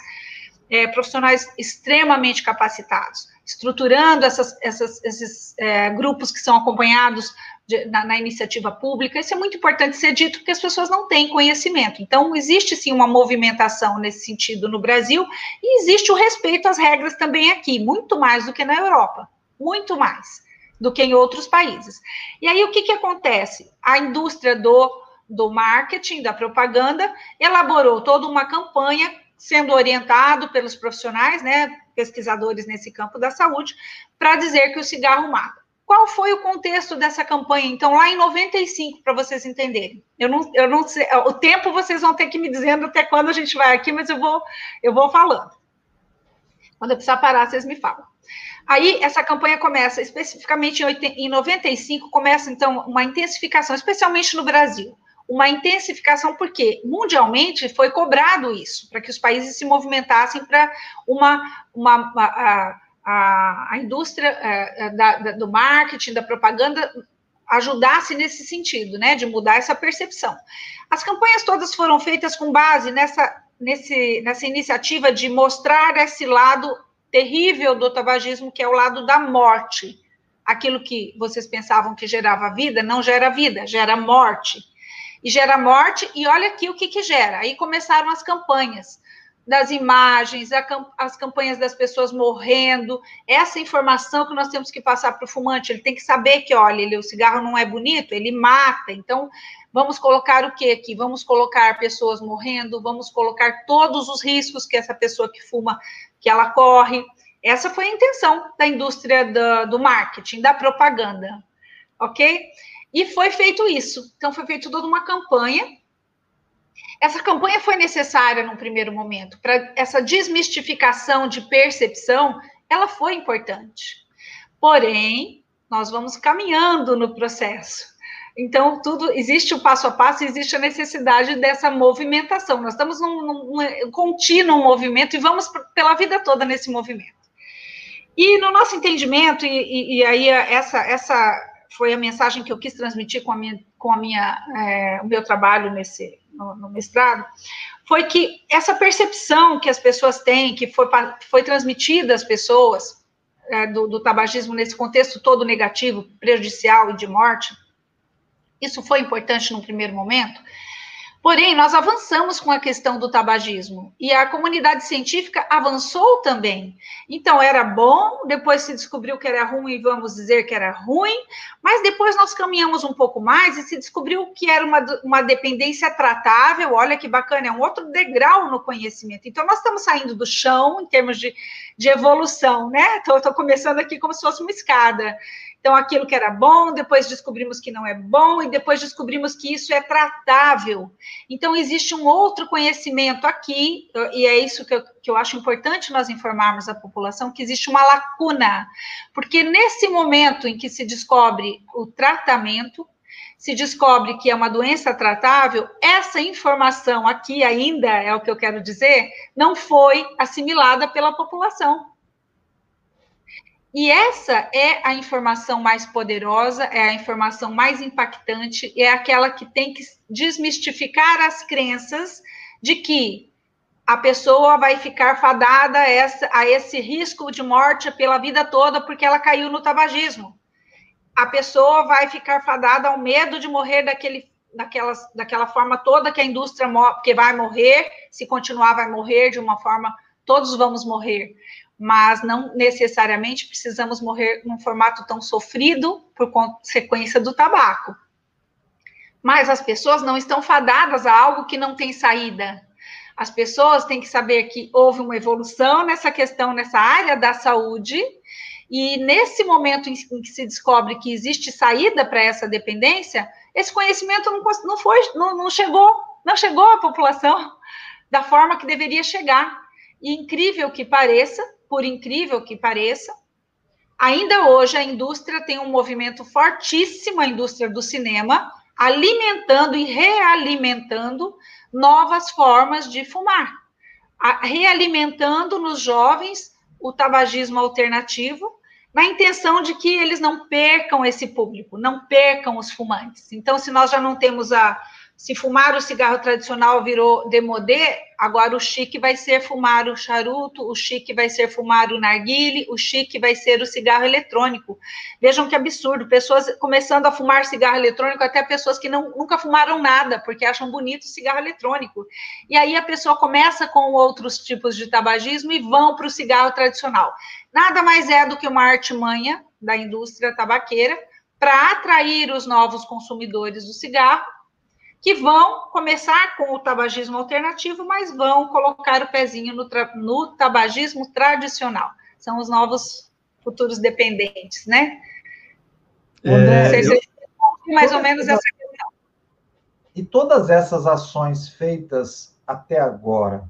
é, profissionais extremamente capacitados, estruturando essas, essas, esses é, grupos que são acompanhados de, na, na, iniciativa pública. Isso é muito importante ser dito, porque as pessoas não têm conhecimento. Então, existe sim uma movimentação nesse sentido no Brasil, e existe o respeito às regras também aqui, muito mais do que na Europa, muito mais do que em outros países. E aí, o que, que acontece? A indústria do, do marketing, da propaganda, elaborou toda uma campanha sendo orientado pelos profissionais, né, pesquisadores nesse campo da saúde, para dizer que o cigarro mata. Qual foi o contexto dessa campanha? Então, lá em 95, para vocês entenderem. Eu não, eu não sei, o tempo vocês vão ter que me dizendo até quando a gente vai aqui, mas eu vou, eu vou falando. Quando eu precisar parar, vocês me falam. Aí, essa campanha começa, especificamente em 95, começa, então, uma intensificação, especialmente no Brasil uma intensificação, porque mundialmente foi cobrado isso, para que os países se movimentassem para uma, uma, uma a, a, a, indústria a, é, da, da, do marketing, da propaganda, ajudasse nesse sentido, né, de mudar essa percepção. As campanhas todas foram feitas com base nessa, nesse, nessa iniciativa de mostrar esse lado terrível do tabagismo, que é o lado da morte. Aquilo que vocês pensavam que gerava vida, não gera vida, gera morte e gera morte, e olha aqui o que, que gera. Aí começaram as campanhas das imagens, as campanhas das pessoas morrendo, essa informação que nós temos que passar para o fumante, ele tem que saber que, olha, ele, o cigarro não é bonito, ele mata, então Vamos colocar o que aqui? Vamos colocar pessoas morrendo, vamos colocar todos os riscos que essa pessoa que fuma, que ela corre. Essa foi a intenção da indústria do, do marketing, da propaganda, ok? E foi feito isso. Então, foi feito toda uma campanha. Essa campanha foi necessária num primeiro momento, para essa desmistificação de percepção, ela foi importante. Porém, nós vamos caminhando no processo. Então, tudo existe o passo a passo, existe a necessidade dessa movimentação. Nós estamos num, num contínuo movimento e vamos pela vida toda nesse movimento. E no nosso entendimento, e, e, e aí essa, essa foi a mensagem que eu quis transmitir com, a minha, com a minha, é, o meu trabalho nesse, no, no, mestrado, foi que essa percepção que as pessoas têm, que foi, foi transmitida às pessoas é, do, do tabagismo nesse contexto todo negativo, prejudicial e de morte, isso foi importante no primeiro momento, Porém, nós avançamos com a questão do tabagismo e a comunidade científica avançou também. Então, era bom, depois se descobriu que era ruim, vamos dizer que era ruim, mas depois nós caminhamos um pouco mais e se descobriu que era uma, uma dependência tratável. Olha que bacana, é um outro degrau no conhecimento. Então, nós estamos saindo do chão em termos de, de evolução, né? Estou começando aqui como se fosse uma escada. Então, aquilo que era bom, depois descobrimos que não é bom, e depois descobrimos que isso é tratável. Então, existe um outro conhecimento aqui, e é isso que eu, que eu acho importante nós informarmos a população, que existe uma lacuna, porque nesse momento em que se descobre o tratamento, se descobre que é uma doença tratável, essa informação aqui ainda, é o que eu quero dizer, não foi assimilada pela população. E essa é a informação mais poderosa, é a informação mais impactante, é aquela que tem que desmistificar as crenças de que a pessoa vai ficar fadada a, esse risco de morte pela vida toda porque ela caiu no tabagismo. A pessoa vai ficar fadada ao medo de morrer daquele, daquela, daquela forma toda que a indústria que vai morrer, se continuar vai morrer de uma forma, todos vamos morrer mas não necessariamente precisamos morrer num formato tão sofrido por consequência do tabaco. Mas as pessoas não estão fadadas a algo que não tem saída. As pessoas têm que saber que houve uma evolução nessa questão, nessa área da saúde, e nesse momento em que se descobre que existe saída para essa dependência, esse conhecimento não, não, foi, não, não chegou, não chegou à população da forma que deveria chegar. E incrível que pareça, por incrível que pareça, ainda hoje a indústria tem um movimento fortíssimo, a indústria do cinema, alimentando e realimentando novas formas de fumar, realimentando nos jovens o tabagismo alternativo, na intenção de que eles não percam esse público, não percam os fumantes. Então, se nós já não temos a, se fumar o cigarro tradicional virou demodé, agora o chique vai ser fumar o charuto, o chique vai ser fumar o narguile, o chique vai ser o cigarro eletrônico. Vejam que absurdo, pessoas começando a fumar cigarro eletrônico, até pessoas que não, nunca fumaram nada, porque acham bonito o cigarro eletrônico. E aí a pessoa começa com outros tipos de tabagismo e vão para o cigarro tradicional. Nada mais é do que uma artimanha da indústria tabaqueira para atrair os novos consumidores do cigarro que vão começar com o tabagismo alternativo, mas vão colocar o pezinho no, no tabagismo tradicional. São os novos futuros dependentes, né? É, eu... mais ou menos essa questão. E todas essas ações feitas até agora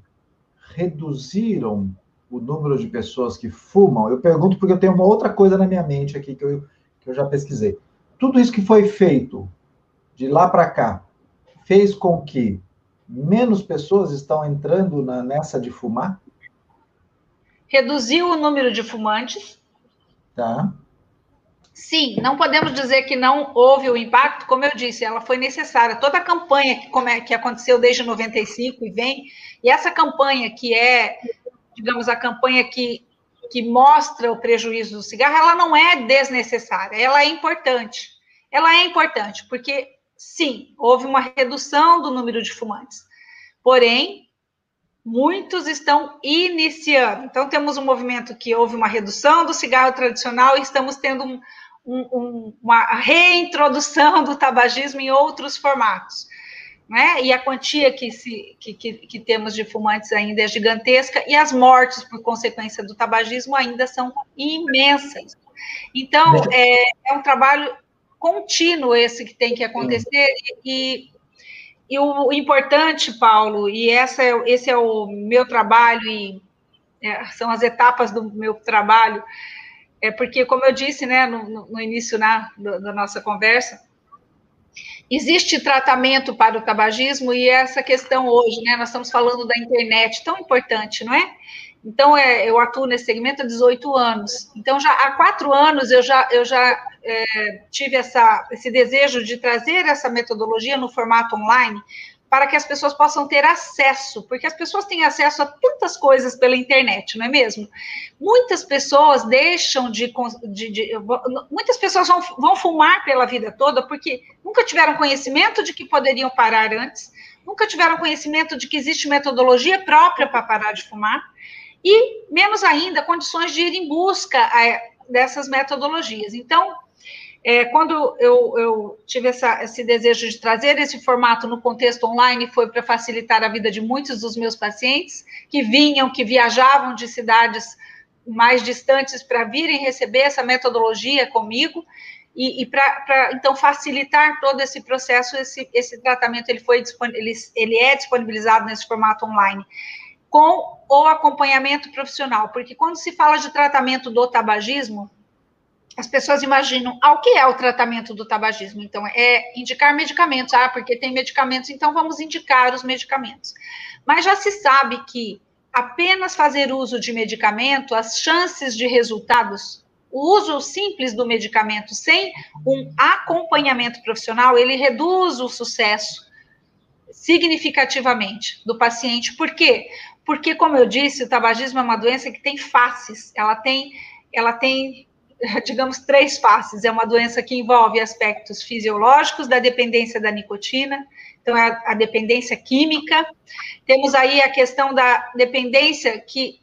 reduziram o número de pessoas que fumam? Eu pergunto porque eu tenho uma outra coisa na minha mente aqui que eu, que eu já pesquisei. Tudo isso que foi feito de lá para cá, fez com que menos pessoas estão entrando na, nessa de fumar? Reduziu o número de fumantes. Tá. Sim, não podemos dizer que não houve o impacto, como eu disse, ela foi necessária. Toda a campanha que, como é, que aconteceu desde 95 e vem, e essa campanha que é, digamos, a campanha que, que mostra o prejuízo do cigarro, ela não é desnecessária, ela é importante. Ela é importante, porque sim, houve uma redução do número de fumantes. Porém, muitos estão iniciando. Então, temos um movimento que houve uma redução do cigarro tradicional e estamos tendo um, um, um, uma reintrodução do tabagismo em outros formatos. Né? E a quantia que, se, que, que, que, temos de fumantes ainda é gigantesca, e as mortes por consequência do tabagismo ainda são imensas. Então, é, é um trabalho contínuo esse que tem que acontecer, e, e o importante, Paulo, e essa é, esse é o meu trabalho, e é, são as etapas do meu trabalho, é porque, como eu disse né, no, no início na, da nossa conversa, existe tratamento para o tabagismo e essa questão hoje, né? Nós estamos falando da internet, tão importante, não é? Então, é, eu atuo nesse segmento há 18 anos. Então, já há quatro anos eu já, eu já é, tive essa, esse desejo de trazer essa metodologia no formato online, para que as pessoas possam ter acesso, porque as pessoas têm acesso a tantas coisas pela internet, não é mesmo? Muitas pessoas deixam de. de, de muitas pessoas vão, vão fumar pela vida toda porque nunca tiveram conhecimento de que poderiam parar antes, nunca tiveram conhecimento de que existe metodologia própria para parar de fumar, e menos ainda condições de ir em busca é, dessas metodologias. Então, é, quando eu, eu tive essa, esse desejo de trazer esse formato no contexto online, foi para facilitar a vida de muitos dos meus pacientes que vinham, que viajavam de cidades mais distantes para virem receber essa metodologia comigo. E, e para então facilitar todo esse processo, esse, esse tratamento ele foi ele, ele é disponibilizado nesse formato online com o acompanhamento profissional, porque quando se fala de tratamento do tabagismo, as pessoas imaginam, ah, o que é o tratamento do tabagismo? Então, é indicar medicamentos, ah, porque tem medicamentos, então vamos indicar os medicamentos. Mas já se sabe que apenas fazer uso de medicamento, as chances de resultados, o uso simples do medicamento sem um acompanhamento profissional, ele reduz o sucesso significativamente do paciente. Por quê? Porque, como eu disse, o tabagismo é uma doença que tem faces, ela tem, ela tem *laughs* digamos, três faces. É uma doença que envolve aspectos fisiológicos da dependência da nicotina, então é a dependência química. Temos aí a questão da dependência que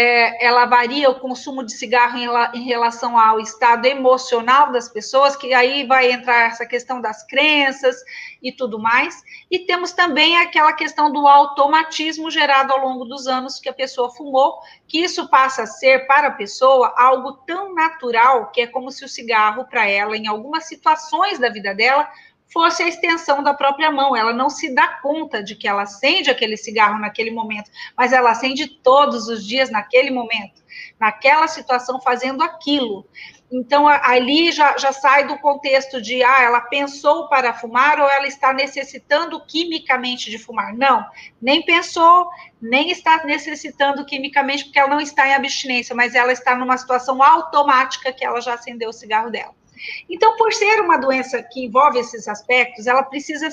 é, ela varia o consumo de cigarro em, em, relação ao estado emocional das pessoas, que aí vai entrar essa questão das crenças e tudo mais. E temos também aquela questão do automatismo gerado ao longo dos anos que a pessoa fumou, que isso passa a ser para a pessoa algo tão natural que é como se o cigarro para ela, em algumas situações da vida dela, fosse a extensão da própria mão. Ela não se dá conta de que ela acende aquele cigarro naquele momento, mas ela acende todos os dias naquele momento, naquela situação, fazendo aquilo. Então, ali já, já sai do contexto de, ah, ela pensou para fumar ou ela está necessitando quimicamente de fumar. Não, nem pensou, nem está necessitando quimicamente, porque ela não está em abstinência, mas ela está numa situação automática que ela já acendeu o cigarro dela. Então, por ser uma doença que envolve esses aspectos, ela precisa,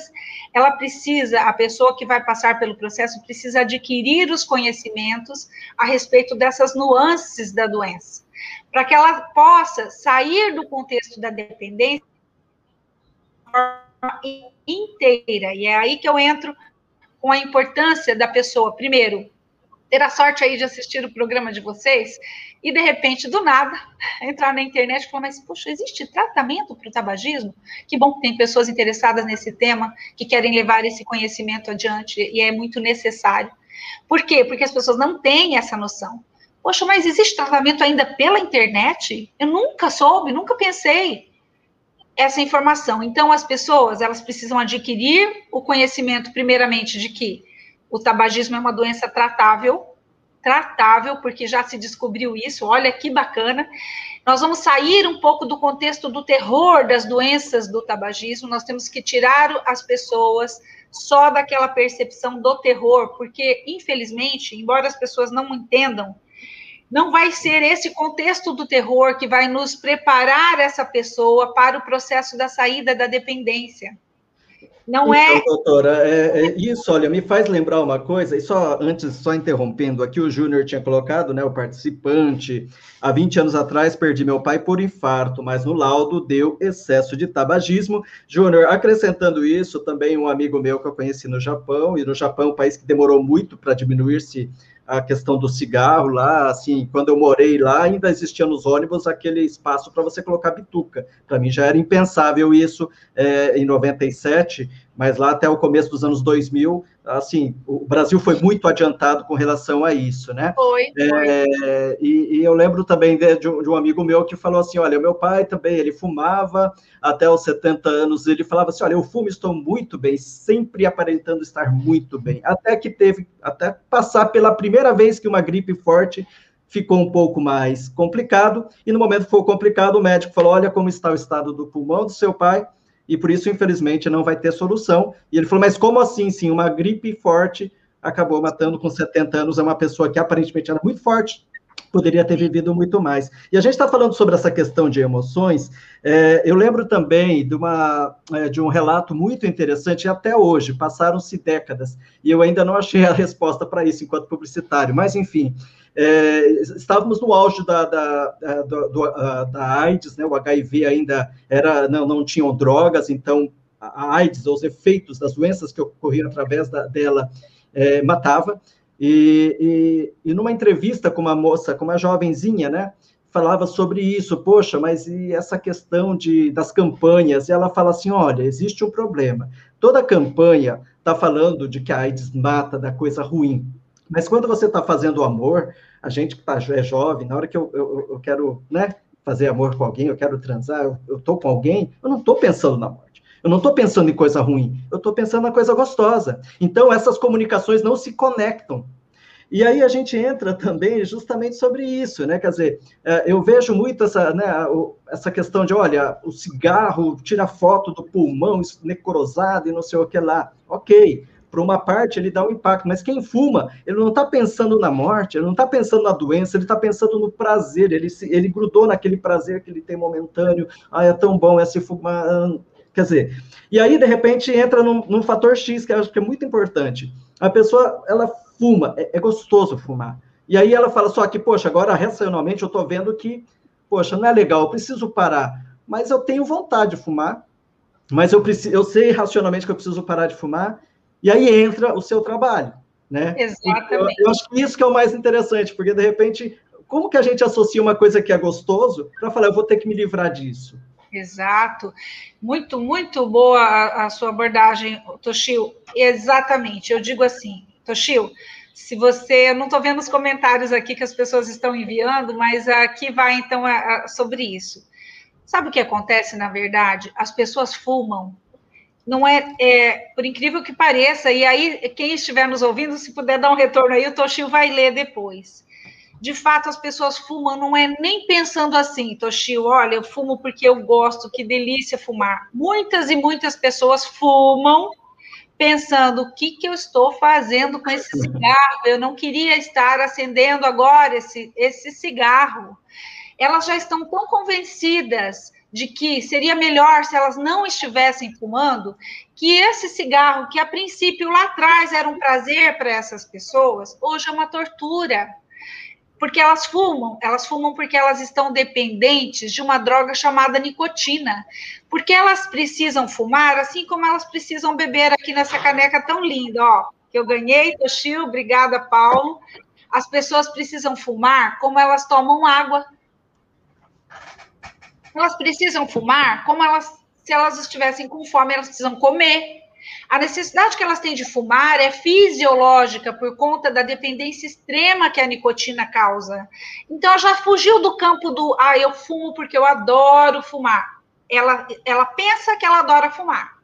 ela precisa, a pessoa que vai passar pelo processo precisa adquirir os conhecimentos a respeito dessas nuances da doença, para que ela possa sair do contexto da dependência inteira. E é aí que eu entro com a importância da pessoa, primeiro, ter a sorte aí de assistir o programa de vocês e de repente, do nada, *laughs* entrar na internet e falar, mas, poxa, existe tratamento para o tabagismo? Que bom que tem pessoas interessadas nesse tema, que querem levar esse conhecimento adiante, e é muito necessário. Por quê? Porque as pessoas não têm essa noção. Poxa, mas existe tratamento ainda pela internet? Eu nunca soube, nunca pensei essa informação. Então, as pessoas, elas precisam adquirir o conhecimento, primeiramente, de que o tabagismo é uma doença tratável, tratável, porque já se descobriu isso, olha que bacana. Nós vamos sair um pouco do contexto do terror das doenças do tabagismo, nós temos que tirar as pessoas só daquela percepção do terror, porque, infelizmente, embora as pessoas não entendam, não vai ser esse contexto do terror que vai nos preparar essa pessoa para o processo da saída da dependência. Não é então, é. Doutora, é, é, isso, olha, me faz lembrar uma coisa, e só antes, só interrompendo, aqui o Júnior tinha colocado, né, o participante, há 20 anos atrás perdi meu pai por infarto, mas no laudo deu excesso de tabagismo. Júnior, acrescentando isso, também um amigo meu que eu conheci no Japão, e no Japão, um país que demorou muito para diminuir-se a questão do cigarro lá, assim, quando eu morei lá, ainda existia nos ônibus aquele espaço para você colocar bituca. Para mim já era impensável isso é, em 97, mas lá até o começo dos anos 2000, assim, o Brasil foi muito adiantado com relação a isso, né? Foi. É, e, e, eu lembro também de, um, de, um, amigo meu que falou assim: olha, meu pai também, ele fumava até os 70 anos, ele falava assim: olha, eu fumo, estou muito bem, sempre aparentando estar muito bem, até que teve, até passar pela primeira vez que uma gripe forte ficou um pouco mais complicado, e no momento que foi complicado, o médico falou: olha como está o estado do pulmão do seu pai e por isso, infelizmente, não vai ter solução. E ele falou, mas como assim, sim, uma gripe forte acabou matando com 70 anos, uma pessoa que aparentemente era muito forte, poderia ter vivido muito mais. E a gente está falando sobre essa questão de emoções, é, eu lembro também de, uma, é, de um relato muito interessante, até hoje, passaram-se décadas, e eu ainda não achei a resposta para isso enquanto publicitário, mas enfim, é, estávamos no auge da, da, da, do, da AIDS, né, o HIV ainda era, não, não tinham drogas, então a AIDS, os efeitos das doenças que ocorriam através da, dela, é, matava. E, e, e, numa entrevista com uma moça, com uma jovenzinha, né, falava sobre isso, poxa, mas e essa questão de, das campanhas? E ela fala assim, olha, existe um problema. Toda campanha está falando de que a AIDS mata da coisa ruim, mas quando você está fazendo amor, a gente que tá, é jovem, na hora que eu, eu, eu quero né, fazer amor com alguém, eu quero transar, eu estou com alguém, eu não estou pensando na morte. Eu não estou pensando em coisa ruim, eu estou pensando na coisa gostosa. Então, essas comunicações não se conectam. E aí a gente entra também justamente sobre isso, né? Quer dizer, é, eu vejo muito essa, né, essa questão de, olha, o cigarro tira foto do pulmão necrosado e não sei o que lá. Ok, para uma parte ele dá um impacto, mas quem fuma, ele não está pensando na morte, ele não está pensando na doença, ele está pensando no prazer, ele, ele grudou naquele prazer que ele tem momentâneo, ah, é tão bom, é se fumar, quer dizer, e aí de repente entra num, num, fator X, que eu acho que é muito importante, a pessoa, ela fuma, é, é gostoso fumar, e aí ela fala só que, poxa, agora racionalmente eu estou vendo que, poxa, não é legal, eu preciso parar, mas eu tenho vontade de fumar, mas eu, preciso, eu sei racionalmente que eu preciso parar de fumar, e aí entra o seu trabalho, né? Exatamente. Eu, eu, acho que isso que é o mais interessante, porque de repente, como que a gente associa uma coisa que é gostoso para falar, eu vou ter que me livrar disso? Exato. Muito, muito boa a, a sua abordagem, Toshio. Exatamente. Eu digo assim, Toshio, se você, eu não estou vendo os comentários aqui que as pessoas estão enviando, mas aqui vai então a, a, sobre isso. Sabe o que acontece na verdade? As pessoas fumam não é, é, por incrível que pareça, e aí quem estiver nos ouvindo, se puder dar um retorno aí, o Toshio vai ler depois. De fato, as pessoas fumam, não é nem pensando assim, Toshio, olha, eu fumo porque eu gosto, que delícia fumar. Muitas e muitas pessoas fumam pensando o que, que eu estou fazendo com esse cigarro, eu não queria estar acendendo agora esse, esse cigarro. Elas já estão tão convencidas de que seria melhor se elas não estivessem fumando, que esse cigarro, que a princípio lá atrás era um prazer para essas pessoas, hoje é uma tortura. Porque elas fumam, elas fumam porque elas estão dependentes de uma droga chamada nicotina. Porque elas precisam fumar, assim como elas precisam beber aqui nessa caneca tão linda, ó, que eu ganhei, Toshio, obrigada, Paulo. As pessoas precisam fumar como elas tomam água elas precisam fumar como elas, se elas estivessem com fome, elas precisam comer. A necessidade que elas têm de fumar é fisiológica por conta da dependência extrema que a nicotina causa. Então, ela já fugiu do campo do, ah, eu fumo porque eu adoro fumar. Ela, ela pensa que ela adora fumar.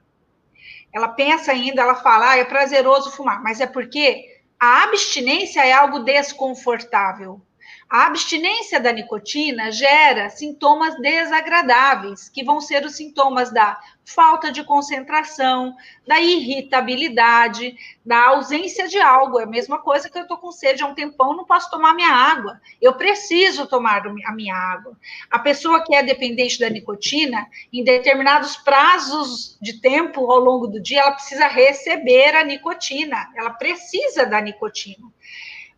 Ela pensa ainda, ela fala, ah, é prazeroso fumar, mas é porque a abstinência é algo desconfortável. A abstinência da nicotina gera sintomas desagradáveis, que vão ser os sintomas da falta de concentração, da irritabilidade, da ausência de algo. É a mesma coisa que eu estou com sede há um tempão, não posso tomar minha água. Eu preciso tomar a minha água. A pessoa que é dependente da nicotina, em determinados prazos de tempo ao longo do dia, ela precisa receber a nicotina. Ela precisa da nicotina.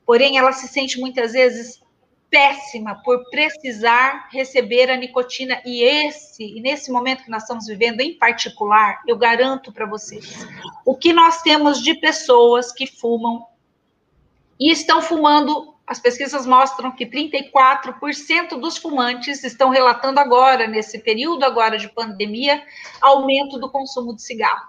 Porém, ela se sente muitas vezes péssima por precisar receber a nicotina e esse e nesse momento que nós estamos vivendo em particular, eu garanto para vocês, o que nós temos de pessoas que fumam e estão fumando. As pesquisas mostram que 34% dos fumantes estão relatando agora, nesse período agora de pandemia, aumento do consumo de cigarro.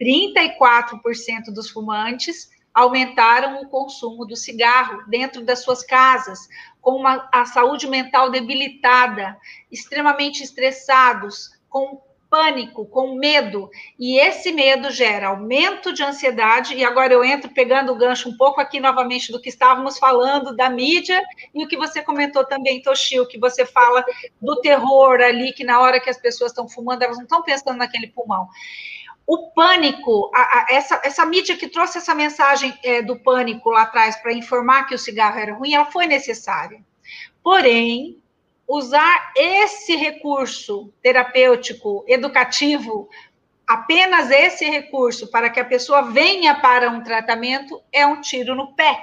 34% dos fumantes aumentaram o consumo do cigarro dentro das suas casas, com uma, a saúde mental debilitada, extremamente estressados, com pânico, com medo, e esse medo gera aumento de ansiedade, e agora eu entro pegando o gancho um pouco aqui novamente do que estávamos falando da mídia, e o que você comentou também, Toshio, que você fala do terror ali, que na hora que as pessoas estão fumando, elas não estão pensando naquele pulmão. O pânico, a, a, essa, essa mídia que trouxe essa mensagem é, do pânico lá atrás para informar que o cigarro era ruim, ela foi necessária. Porém, usar esse recurso terapêutico, educativo, apenas esse recurso para que a pessoa venha para um tratamento é um tiro no pé.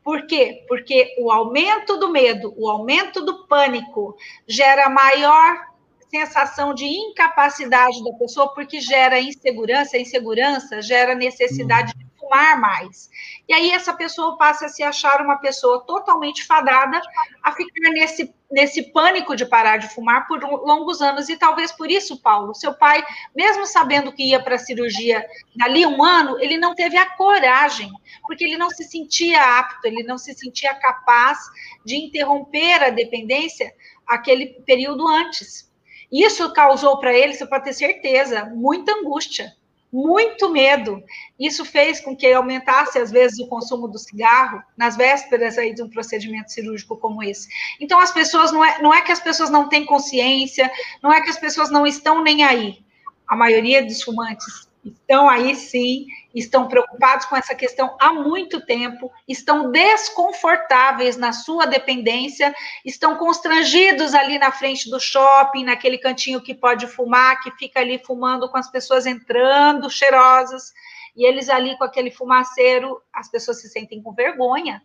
Por quê? Porque o aumento do medo, o aumento do pânico gera maior sensação de incapacidade da pessoa, porque gera insegurança, insegurança gera necessidade uhum. de fumar mais. E aí essa pessoa passa a se achar uma pessoa totalmente fadada a ficar nesse, nesse pânico de parar de fumar por longos anos. E talvez por isso, Paulo, seu pai, mesmo sabendo que ia para a cirurgia dali um ano, ele não teve a coragem, porque ele não se sentia apto, ele não se sentia capaz de interromper a dependência aquele período antes. Isso causou para ele, você pode ter certeza, muita angústia muito medo. Isso fez com que aumentasse, às vezes, o consumo do cigarro nas vésperas aí de um procedimento cirúrgico como esse. Então, as pessoas, não é, não é que as pessoas não têm consciência, não é que as pessoas não estão nem aí. A maioria dos fumantes estão aí sim, estão preocupados com essa questão há muito tempo, estão desconfortáveis na sua dependência, estão constrangidos ali na frente do shopping, naquele cantinho que pode fumar, que fica ali fumando com as pessoas entrando, cheirosas, e eles ali com aquele fumaceiro, as pessoas se sentem com vergonha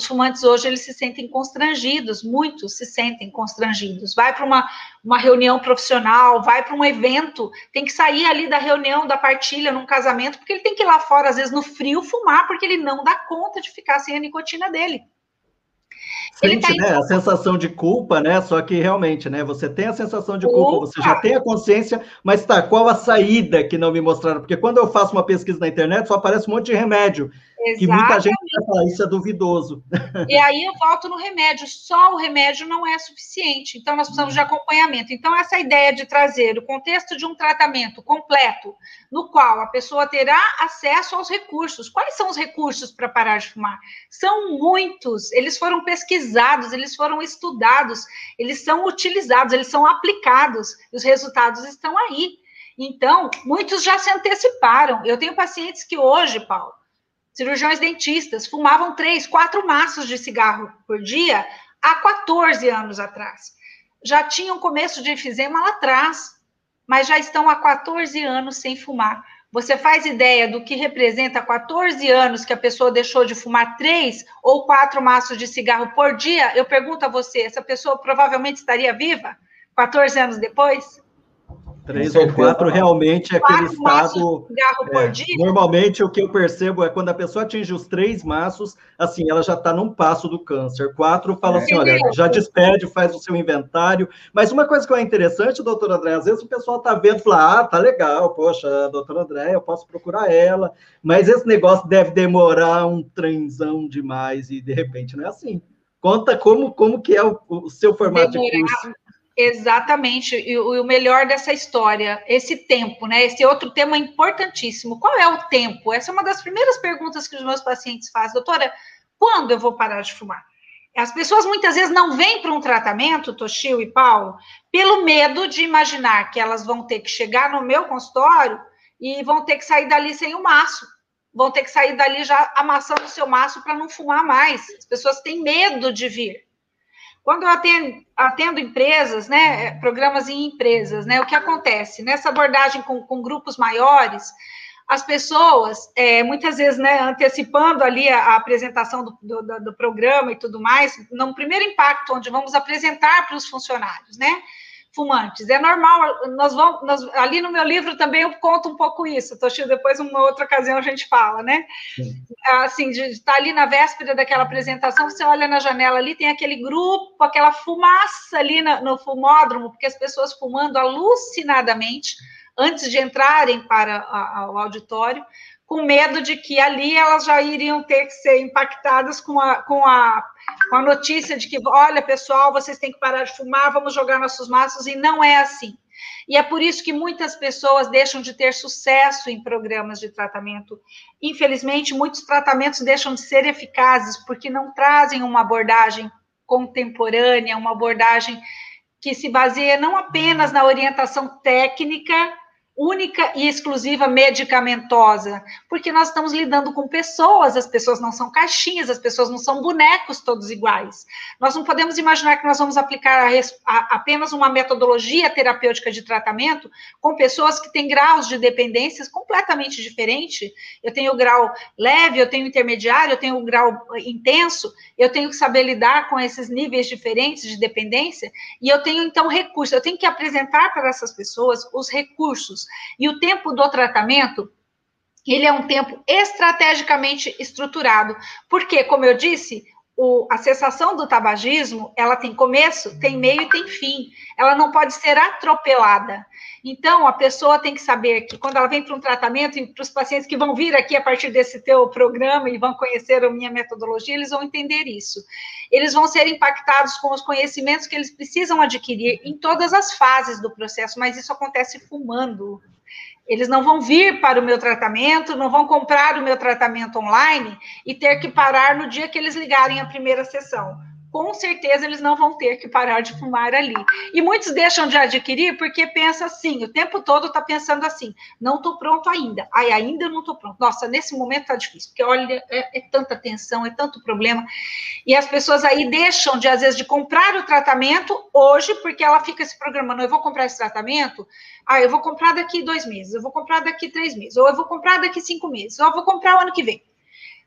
os fumantes hoje eles se sentem constrangidos, muitos se sentem constrangidos. Vai para uma, uma reunião profissional, vai para um evento, tem que sair ali da reunião, da partilha, num casamento, porque ele tem que ir lá fora, às vezes no frio, fumar, porque ele não dá conta de ficar sem a nicotina dele. Sente, tá né, a sensação de culpa, né? Só que realmente, né? Você tem a sensação de culpa, Opa. você já tem a consciência, mas tá, qual a saída que não me mostraram? Porque quando eu faço uma pesquisa na internet, só aparece um monte de remédio. Exatamente. Que muita gente vai falar, isso é duvidoso. E aí eu volto no remédio, só o remédio não é suficiente, então nós precisamos de acompanhamento. Então, essa ideia de trazer o contexto de um tratamento completo, no qual a pessoa terá acesso aos recursos. Quais são os recursos para parar de fumar? São muitos, eles foram pesquisados, eles foram estudados, eles são utilizados, eles são aplicados, e os resultados estão aí. Então, muitos já se anteciparam. Eu tenho pacientes que hoje, Paulo, cirurgiões dentistas fumavam três, quatro maços de cigarro por dia há 14 anos atrás. Já tinham começo de enfisema lá atrás, mas já estão há 14 anos sem fumar. Você faz ideia do que representa 14 anos que a pessoa deixou de fumar três ou quatro maços de cigarro por dia? Eu pergunto a você, essa pessoa provavelmente estaria viva 14 anos depois? Três ou quatro realmente é aquele estado. É, normalmente o que eu percebo é quando a pessoa atinge os três maços, assim, ela já está num passo do câncer. Quatro fala assim: olha, já despede, faz o seu inventário. Mas uma coisa que é interessante, doutor André, às vezes o pessoal está vendo e fala: ah, tá legal, poxa, doutor André, eu posso procurar ela. Mas esse negócio deve demorar um trenzão demais e de repente não é assim. Conta como, como que é o, o seu formato demorar, de curso. Exatamente, e o melhor dessa história, esse tempo, né? Esse outro tema importantíssimo. Qual é o tempo? Essa é uma das primeiras perguntas que os meus pacientes fazem, doutora. Quando eu vou parar de fumar? As pessoas muitas vezes não vêm para um tratamento, Toshio e Paulo, pelo medo de imaginar que elas vão ter que chegar no meu consultório e vão ter que sair dali sem o maço. Vão ter que sair dali já amassando o seu maço para não fumar mais. As pessoas têm medo de vir. Quando eu atendo, atendo, empresas, né, é, programas em empresas, né, o que acontece? Nessa abordagem com, com grupos maiores, as pessoas, é, muitas vezes, né, antecipando ali a, a apresentação do, do, do, programa e tudo mais, no primeiro impacto, onde vamos apresentar para os funcionários, né, fumantes. É normal, nós vamos, nós, ali no meu livro também eu conto um pouco isso, Toshio, depois uma outra ocasião a gente fala, né? Sim. Assim, de estar ali na véspera daquela apresentação, você olha na janela ali, tem aquele grupo, aquela fumaça ali no, no fumódromo, porque as pessoas fumando alucinadamente antes de entrarem para o auditório, com medo de que ali elas já iriam ter que ser impactadas com a, com a, com a notícia de que, olha, pessoal, vocês têm que parar de fumar, vamos jogar nossos maços, e não é assim. E é por isso que muitas pessoas deixam de ter sucesso em programas de tratamento. Infelizmente, muitos tratamentos deixam de ser eficazes porque não trazem uma abordagem contemporânea, uma abordagem que se baseia não apenas na orientação técnica, única e exclusiva medicamentosa, porque nós estamos lidando com pessoas, as pessoas não são caixinhas, as pessoas não são bonecos todos iguais. Nós não podemos imaginar que nós vamos aplicar a, a, apenas uma metodologia terapêutica de tratamento com pessoas que têm graus de dependências completamente diferentes. Eu tenho o grau leve, eu tenho intermediário, eu tenho o grau intenso, eu tenho que saber lidar com esses níveis diferentes de dependência, e eu tenho então recursos, eu tenho que apresentar para essas pessoas os recursos e o tempo do tratamento, ele é um tempo estrategicamente estruturado, porque, como eu disse, o, a cessação do tabagismo, ela tem começo, tem meio e tem fim. Ela não pode ser atropelada. Então, a pessoa tem que saber que quando ela vem para um tratamento, e para os pacientes que vão vir aqui a partir desse teu programa e vão conhecer a minha metodologia, eles vão entender isso. Eles vão ser impactados com os conhecimentos que eles precisam adquirir em todas as fases do processo, mas isso acontece fumando. Eles não vão vir para o meu tratamento, não vão comprar o meu tratamento online e ter que parar no dia que eles ligarem a primeira sessão com certeza eles não vão ter que parar de fumar ali. E muitos deixam de adquirir porque pensa assim, o tempo todo está pensando assim, não estou pronto ainda, ai, ainda não estou pronto. Nossa, nesse momento está difícil, porque olha, é, é, tanta tensão, é tanto problema. E as pessoas aí deixam de, às vezes, de comprar o tratamento hoje, porque ela fica se programando, eu vou comprar esse tratamento, ah, eu vou comprar daqui dois meses, eu vou comprar daqui três meses, ou eu vou comprar daqui cinco meses, ou eu vou comprar o ano que vem.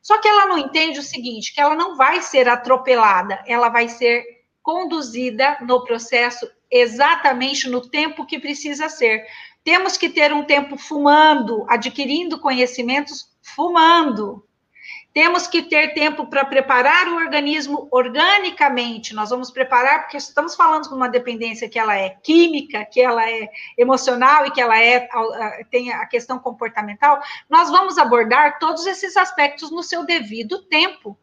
Só que ela não entende o seguinte, que ela não vai ser atropelada, ela vai ser conduzida no processo exatamente no tempo que precisa ser. Temos que ter um tempo fumando, adquirindo conhecimentos fumando. Temos que ter tempo para preparar o organismo organicamente. Nós vamos preparar, porque estamos falando de uma dependência que ela é química, que ela é emocional e que ela é, tem a questão comportamental. Nós vamos abordar todos esses aspectos no seu devido tempo.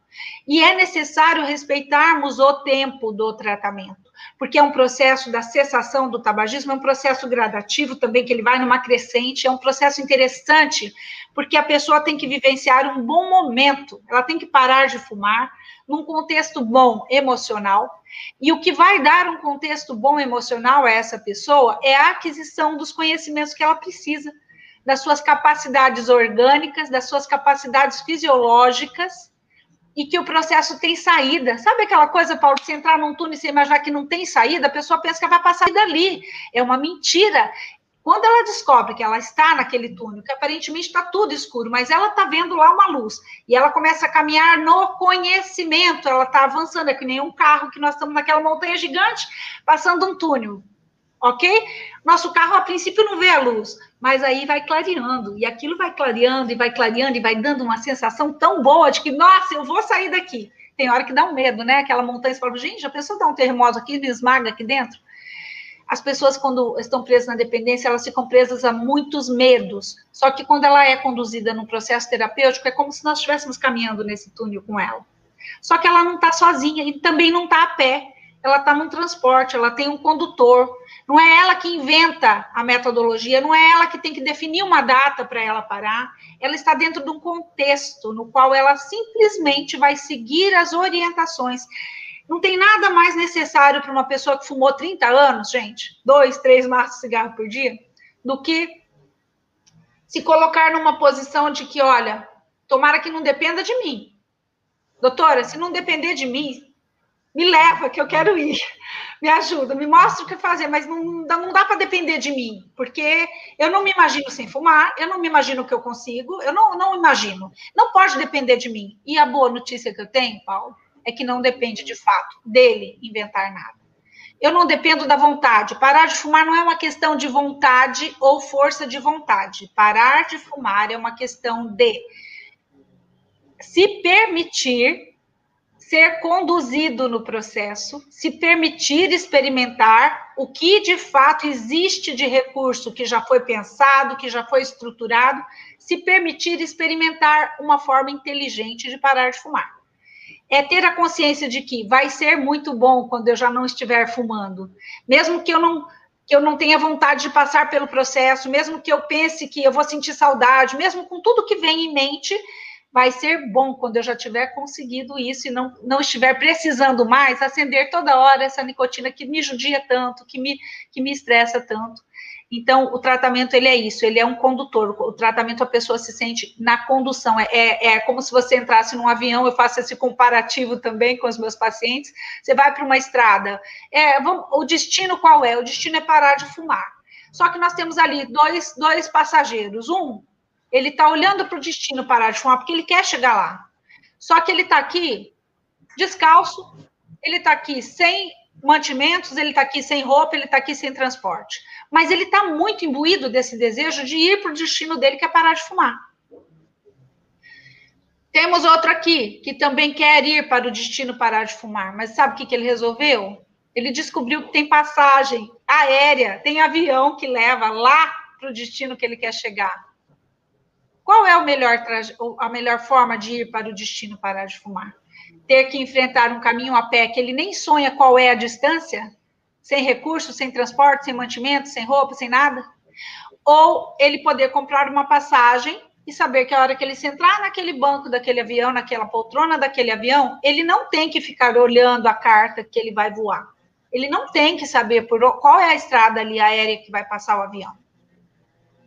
E é necessário respeitarmos o tempo do tratamento porque é um processo da cessação do tabagismo, é um processo gradativo também, que ele vai numa crescente, é um processo interessante, porque a pessoa tem que vivenciar um bom momento, ela tem que parar de fumar, num contexto bom emocional, e o que vai dar um contexto bom emocional a essa pessoa é a aquisição dos conhecimentos que ela precisa, das suas capacidades orgânicas, das suas capacidades fisiológicas, e que o processo tem saída. Sabe aquela coisa, Paulo, de você entrar num túnel e você imaginar que não tem saída, a pessoa pensa que vai passar dali. É uma mentira. Quando ela descobre que ela está naquele túnel, que aparentemente está tudo escuro, mas ela está vendo lá uma luz, e ela começa a caminhar no conhecimento, ela está avançando, é que nem um carro que nós estamos naquela montanha gigante, passando um túnel, ok? Nosso carro, a princípio, não vê a luz, mas aí vai clareando, e aquilo vai clareando, e vai clareando, e vai dando uma sensação tão boa de que, nossa, eu vou sair daqui. Tem hora que dá um medo, né? Aquela montanha, você fala, gente, a pessoa dá um terremoto aqui, me esmaga aqui dentro. As pessoas, quando estão presas na dependência, elas ficam presas a muitos medos. Só que quando ela é conduzida num processo terapêutico, é como se nós estivéssemos caminhando nesse túnel com ela. Só que ela não está sozinha e também não está a pé ela está num transporte, ela tem um condutor. Não é ela que inventa a metodologia, não é ela que tem que definir uma data para ela parar. Ela está dentro de um contexto no qual ela simplesmente vai seguir as orientações. Não tem nada mais necessário para uma pessoa que fumou 30 anos, gente, dois, três maços de cigarro por dia, do que se colocar numa posição de que, olha, tomara que não dependa de mim. Doutora, se não depender de mim, me leva, que eu quero ir, me ajuda, me mostra o que fazer, mas não, dá, não dá para depender de mim, porque eu não me imagino sem fumar, eu não me imagino que eu consigo, eu não, não imagino, não pode depender de mim. E a boa notícia que eu tenho, Paulo, é que não depende de fato dele inventar nada. eu não dependo da vontade. Parar de fumar não é uma questão de vontade ou força de vontade. Parar de fumar é uma questão de se permitir ser conduzido no processo, se permitir experimentar o que de fato existe de recurso que já foi pensado, que já foi estruturado, se permitir experimentar uma forma inteligente de parar de fumar. É ter a consciência de que vai ser muito bom quando eu já não estiver fumando, mesmo que eu não que eu não tenha vontade de passar pelo processo, mesmo que eu pense que eu vou sentir saudade, mesmo com tudo que vem em mente, vai ser bom quando eu já tiver conseguido isso e não, não estiver precisando mais acender toda hora essa nicotina que me judia tanto, que me, que me estressa tanto. Então, o tratamento, ele é isso, ele é um condutor. O tratamento, a pessoa se sente na condução. É, é, é como se você entrasse num avião, eu faço esse comparativo também com os meus pacientes. Você vai para uma estrada. É, vamos, o destino qual é? O destino é parar de fumar. Só que nós temos ali dois, dois passageiros. Um, ele está olhando para o destino parar de fumar, porque ele quer chegar lá. Só que ele está aqui descalço, ele está aqui sem mantimentos, ele está aqui sem roupa, ele está aqui sem transporte mas ele está muito imbuído desse desejo de ir para o destino dele, que é parar de fumar. Temos outro aqui, que também quer ir para o destino parar de fumar, mas sabe o que, que ele resolveu? Ele descobriu que tem passagem aérea, tem avião que leva lá para o destino que ele quer chegar. Qual é melhor, a melhor forma de ir para o destino parar de fumar? Ter que enfrentar um caminho a pé que ele nem sonha qual é a distância? sem recursos, sem transporte, sem mantimento, sem roupa, sem nada. Ou ele poder comprar uma passagem e saber que a hora que ele se entrar naquele banco daquele avião, naquela poltrona daquele avião, ele não tem que ficar olhando a carta que ele vai voar. Ele não tem que saber por qual é a estrada ali aérea que vai passar o avião.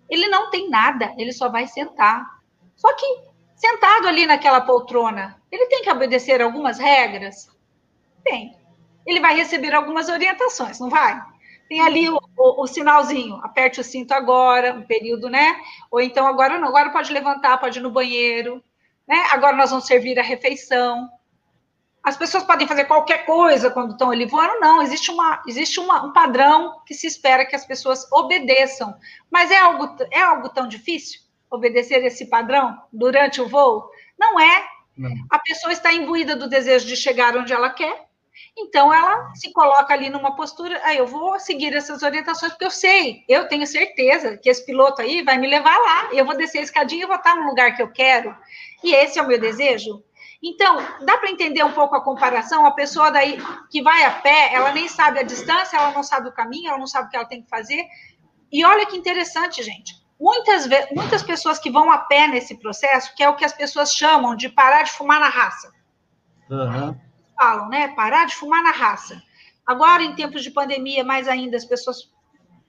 Ele não tem nada, ele só vai sentar. Só que sentado ali naquela poltrona, ele tem que obedecer algumas regras? Tem ele vai receber algumas orientações, não vai? Tem ali o, o, o, sinalzinho, aperte o cinto agora, um período, né? Ou então agora não, agora pode levantar, pode ir no banheiro, né? Agora nós vamos servir a refeição. As pessoas podem fazer qualquer coisa quando estão ali voando, não, existe, uma, existe uma, um padrão que se espera que as pessoas obedeçam. Mas é algo, é algo tão difícil obedecer esse padrão durante o voo? Não é. Não. A pessoa está imbuída do desejo de chegar onde ela quer, então ela se coloca ali numa postura, aí ah, eu vou seguir essas orientações porque eu sei, eu tenho certeza que esse piloto aí vai me levar lá, eu vou descer a escadinha e vou estar no lugar que eu quero. E esse é o meu desejo. Então, dá para entender um pouco a comparação? A pessoa daí que vai a pé, ela nem sabe a distância, ela não sabe o caminho, ela não sabe o que ela tem que fazer. E olha que interessante, gente. Muitas, muitas pessoas que vão a pé nesse processo, que é o que as pessoas chamam de parar de fumar na raça. Uhum falam, né? Parar de fumar na raça. Agora, em tempos de pandemia, mais ainda, as pessoas,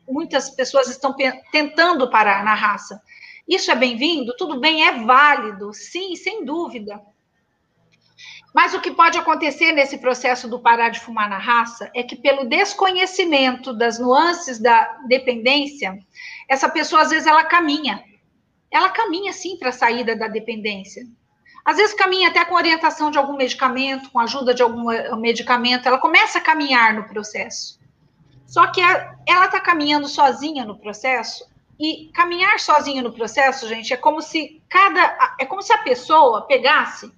muitas pessoas estão tentando parar na raça. Isso é bem-vindo? Tudo bem, é válido, sim, sem dúvida. Mas o que pode acontecer nesse processo do parar de fumar na raça é que, pelo desconhecimento das nuances da dependência, essa pessoa, às vezes, ela caminha. Ela caminha, sim, para a saída da dependência. Às vezes caminha até com orientação de algum medicamento, com ajuda de algum eh, medicamento, ela começa a caminhar no processo. Só que ela está caminhando sozinha no processo, e caminhar sozinha no processo, gente, é como se cada. É como se a pessoa pegasse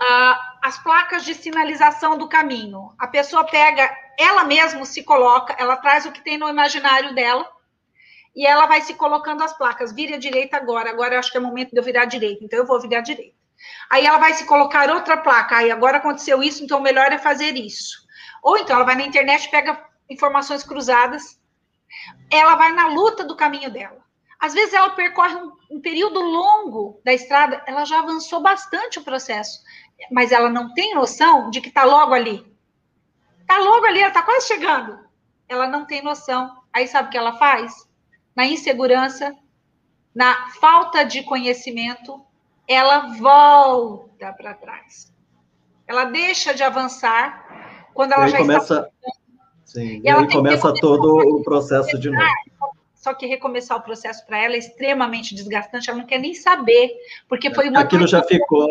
uh, as placas de sinalização do caminho. A pessoa pega, ela mesma se coloca, ela traz o que tem no imaginário dela, e ela vai se colocando as placas. Vire à direita agora, agora eu acho que é o momento de eu virar à direita, então eu vou virar à direita. Aí ela vai se colocar outra placa, aí agora aconteceu isso, então o melhor é fazer isso. Ou então ela vai na internet, pega informações cruzadas, ela vai na luta do caminho dela. Às vezes ela percorre um, um período longo da estrada, ela já avançou bastante o processo, mas ela não tem noção de que está logo ali. Está logo ali, ela está quase chegando. Ela não tem noção. Aí sabe o que ela faz? na insegurança, na falta de conhecimento, ela volta para trás. Ela deixa de avançar quando ela já começa, está. Sim, e, aí começa todo o processo de novo. Só que recomeçar o processo para ela é extremamente desgastante, ela não quer nem saber, porque foi uma. Aquilo já ficou.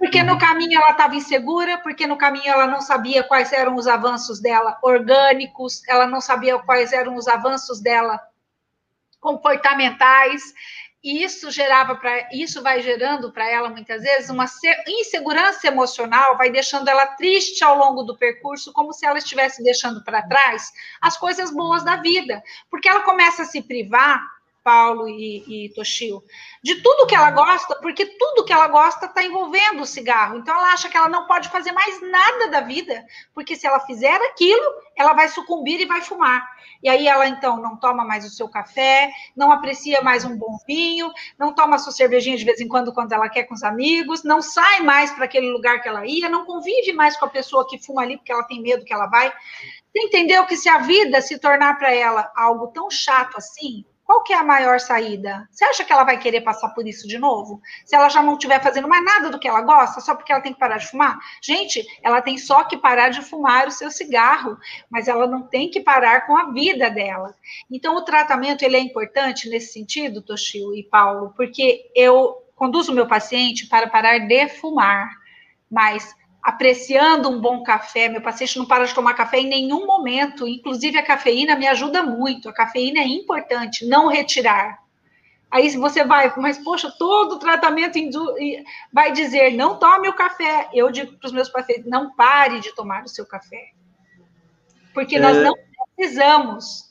Porque no caminho ela estava insegura, porque no caminho ela não sabia quais eram os avanços dela orgânicos, ela não sabia quais eram os avanços dela comportamentais. E isso gerava para isso vai gerando para ela muitas vezes uma insegurança emocional, vai deixando ela triste ao longo do percurso, como se ela estivesse deixando para trás as coisas boas da vida, porque ela começa a se privar Paulo e, e Toshio, de tudo que ela gosta, porque tudo que ela gosta está envolvendo o cigarro. Então ela acha que ela não pode fazer mais nada da vida, porque se ela fizer aquilo, ela vai sucumbir e vai fumar. E aí ela então não toma mais o seu café, não aprecia mais um bom vinho, não toma sua cervejinha de vez em quando quando ela quer com os amigos, não sai mais para aquele lugar que ela ia, não convive mais com a pessoa que fuma ali porque ela tem medo que ela vai. Você entendeu que se a vida se tornar para ela algo tão chato assim, qual que é a maior saída? Você acha que ela vai querer passar por isso de novo? Se ela já não estiver fazendo mais nada do que ela gosta, só porque ela tem que parar de fumar? Gente, ela tem só que parar de fumar o seu cigarro, mas ela não tem que parar com a vida dela. Então, o tratamento ele é importante nesse sentido, Toshio e Paulo, porque eu conduzo o meu paciente para parar de fumar, mas apreciando um bom café. Meu paciente não para de tomar café em nenhum momento. Inclusive, a cafeína me ajuda muito. A cafeína é importante, não retirar. Aí você vai, mas poxa, todo tratamento vai dizer, não tome o café. Eu digo para os meus pacientes, não pare de tomar o seu café. Porque é... nós não precisamos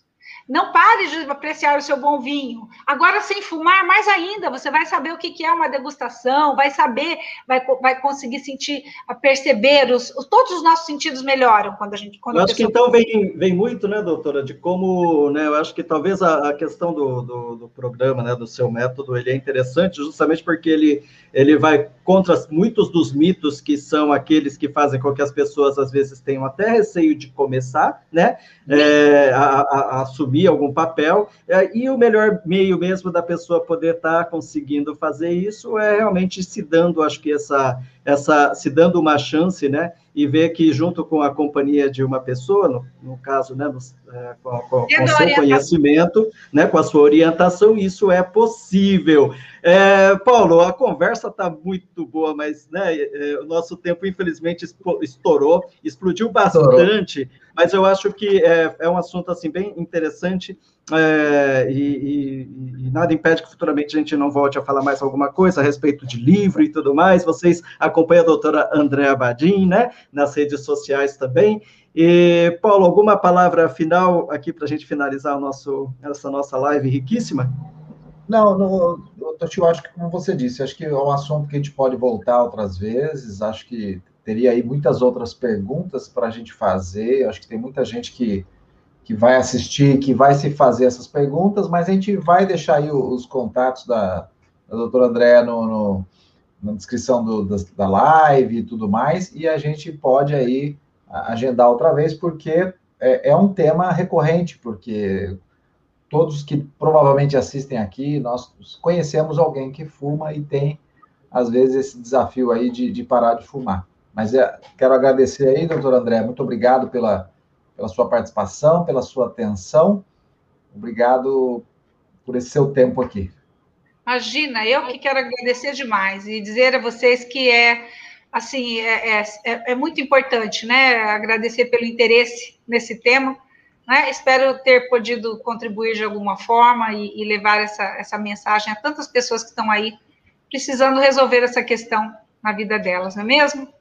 não pare de apreciar o seu bom vinho. Agora, sem fumar, mais ainda, você vai saber o que é uma degustação, vai saber, vai, vai conseguir sentir, perceber, os, todos os nossos sentidos melhoram quando a gente. Quando eu acho pessoa... que então vem, vem muito, né, doutora, de como, né, eu acho que talvez a, a questão do, do, do, programa, né, do seu método, ele é interessante justamente porque ele, ele vai contra muitos dos mitos que são aqueles que fazem com que as pessoas, às vezes, tenham até receio de começar, né, é, a, a, a assumir assumir algum papel, é, e o melhor meio mesmo da pessoa poder estar tá conseguindo fazer isso é realmente se dando, acho que essa, essa, se dando uma chance, né, e ver que junto com a companhia de uma pessoa, no, no caso, né, no, é, com, com, com seu conhecimento, né, com a sua orientação, isso é possível. É, Paulo, a conversa está muito boa, mas né, é, o nosso tempo, infelizmente, estourou, explodiu bastante, estourou. Mas eu acho que é, é, um assunto assim bem interessante é, e, e, e, nada impede que futuramente a gente não volte a falar mais alguma coisa a respeito de livro e tudo mais. Vocês acompanham a doutora Andréa Badim, né, nas redes sociais também. E, Paulo, alguma palavra final aqui para a gente finalizar o nosso, essa nossa live riquíssima? Não, no, eu acho que, como você disse, acho que é um assunto que a gente pode voltar outras vezes. Acho que teria aí muitas outras perguntas para a gente fazer. Acho que tem muita gente que, que vai assistir, que vai se fazer essas perguntas, mas a gente vai deixar aí os contatos da, da doutora Andréa no, no, na descrição do, da, da live e tudo mais, e a gente pode aí agendar outra vez, porque é, é um tema recorrente, porque todos que provavelmente assistem aqui, nós conhecemos alguém que fuma e tem, às vezes, esse desafio aí de, de parar de fumar. Mas é, quero agradecer aí, doutor André, muito obrigado pela, pela sua participação, pela sua atenção. Obrigado por esse seu tempo aqui. Imagina, eu que quero agradecer demais e dizer a vocês que é assim é, é, é muito importante, né? Agradecer pelo interesse nesse tema né? Espero ter podido contribuir de alguma forma e, e levar essa, essa mensagem a tantas pessoas que estão aí precisando resolver essa questão na vida delas, não é mesmo?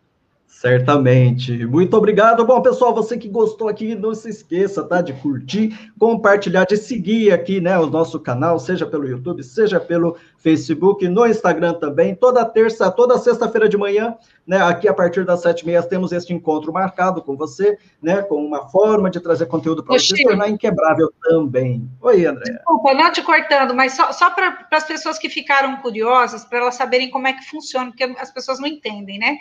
Certamente. Muito obrigado. Bom, pessoal, você que gostou aqui, não se esqueça, tá? De curtir, compartilhar, de seguir aqui, né? O nosso canal, seja pelo YouTube, seja pelo Facebook, no Instagram também. Toda terça, toda sexta-feira de manhã, né? Aqui a partir das sete e meia temos este encontro marcado com você, né? Com uma forma de trazer conteúdo para você se tornar inquebrável também. Oi, André. Desculpa, não te cortando, mas só, só para as pessoas que ficaram curiosas, para elas saberem como é que funciona, porque as pessoas não entendem, né?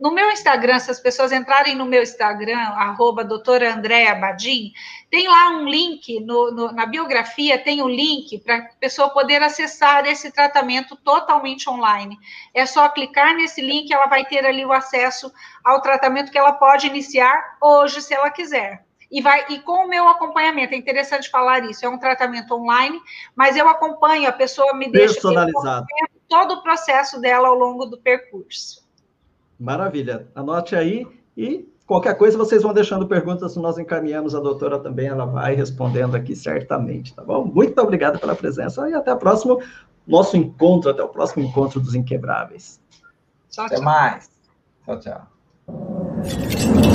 No meu Instagram, se as pessoas entrarem no meu Instagram, arroba doutora Andréa Badim, tem lá um link, no, no, na biografia tem o um link para a pessoa poder acessar esse tratamento totalmente online. É só clicar nesse link, ela vai ter ali o acesso ao tratamento que ela pode iniciar hoje, se ela quiser. E, vai, e com o meu acompanhamento, é interessante falar isso, é um tratamento online, mas eu acompanho, a pessoa me deixa personalizado todo o processo dela ao longo do percurso. Maravilha. Anote aí e qualquer coisa vocês vão deixando perguntas, nós encaminhamos a doutora também, ela vai respondendo aqui certamente, tá bom? Muito obrigado pela presença e até o próximo nosso encontro, até o próximo encontro dos Inquebráveis. Tchau, tchau. Até mais. Tchau, tchau.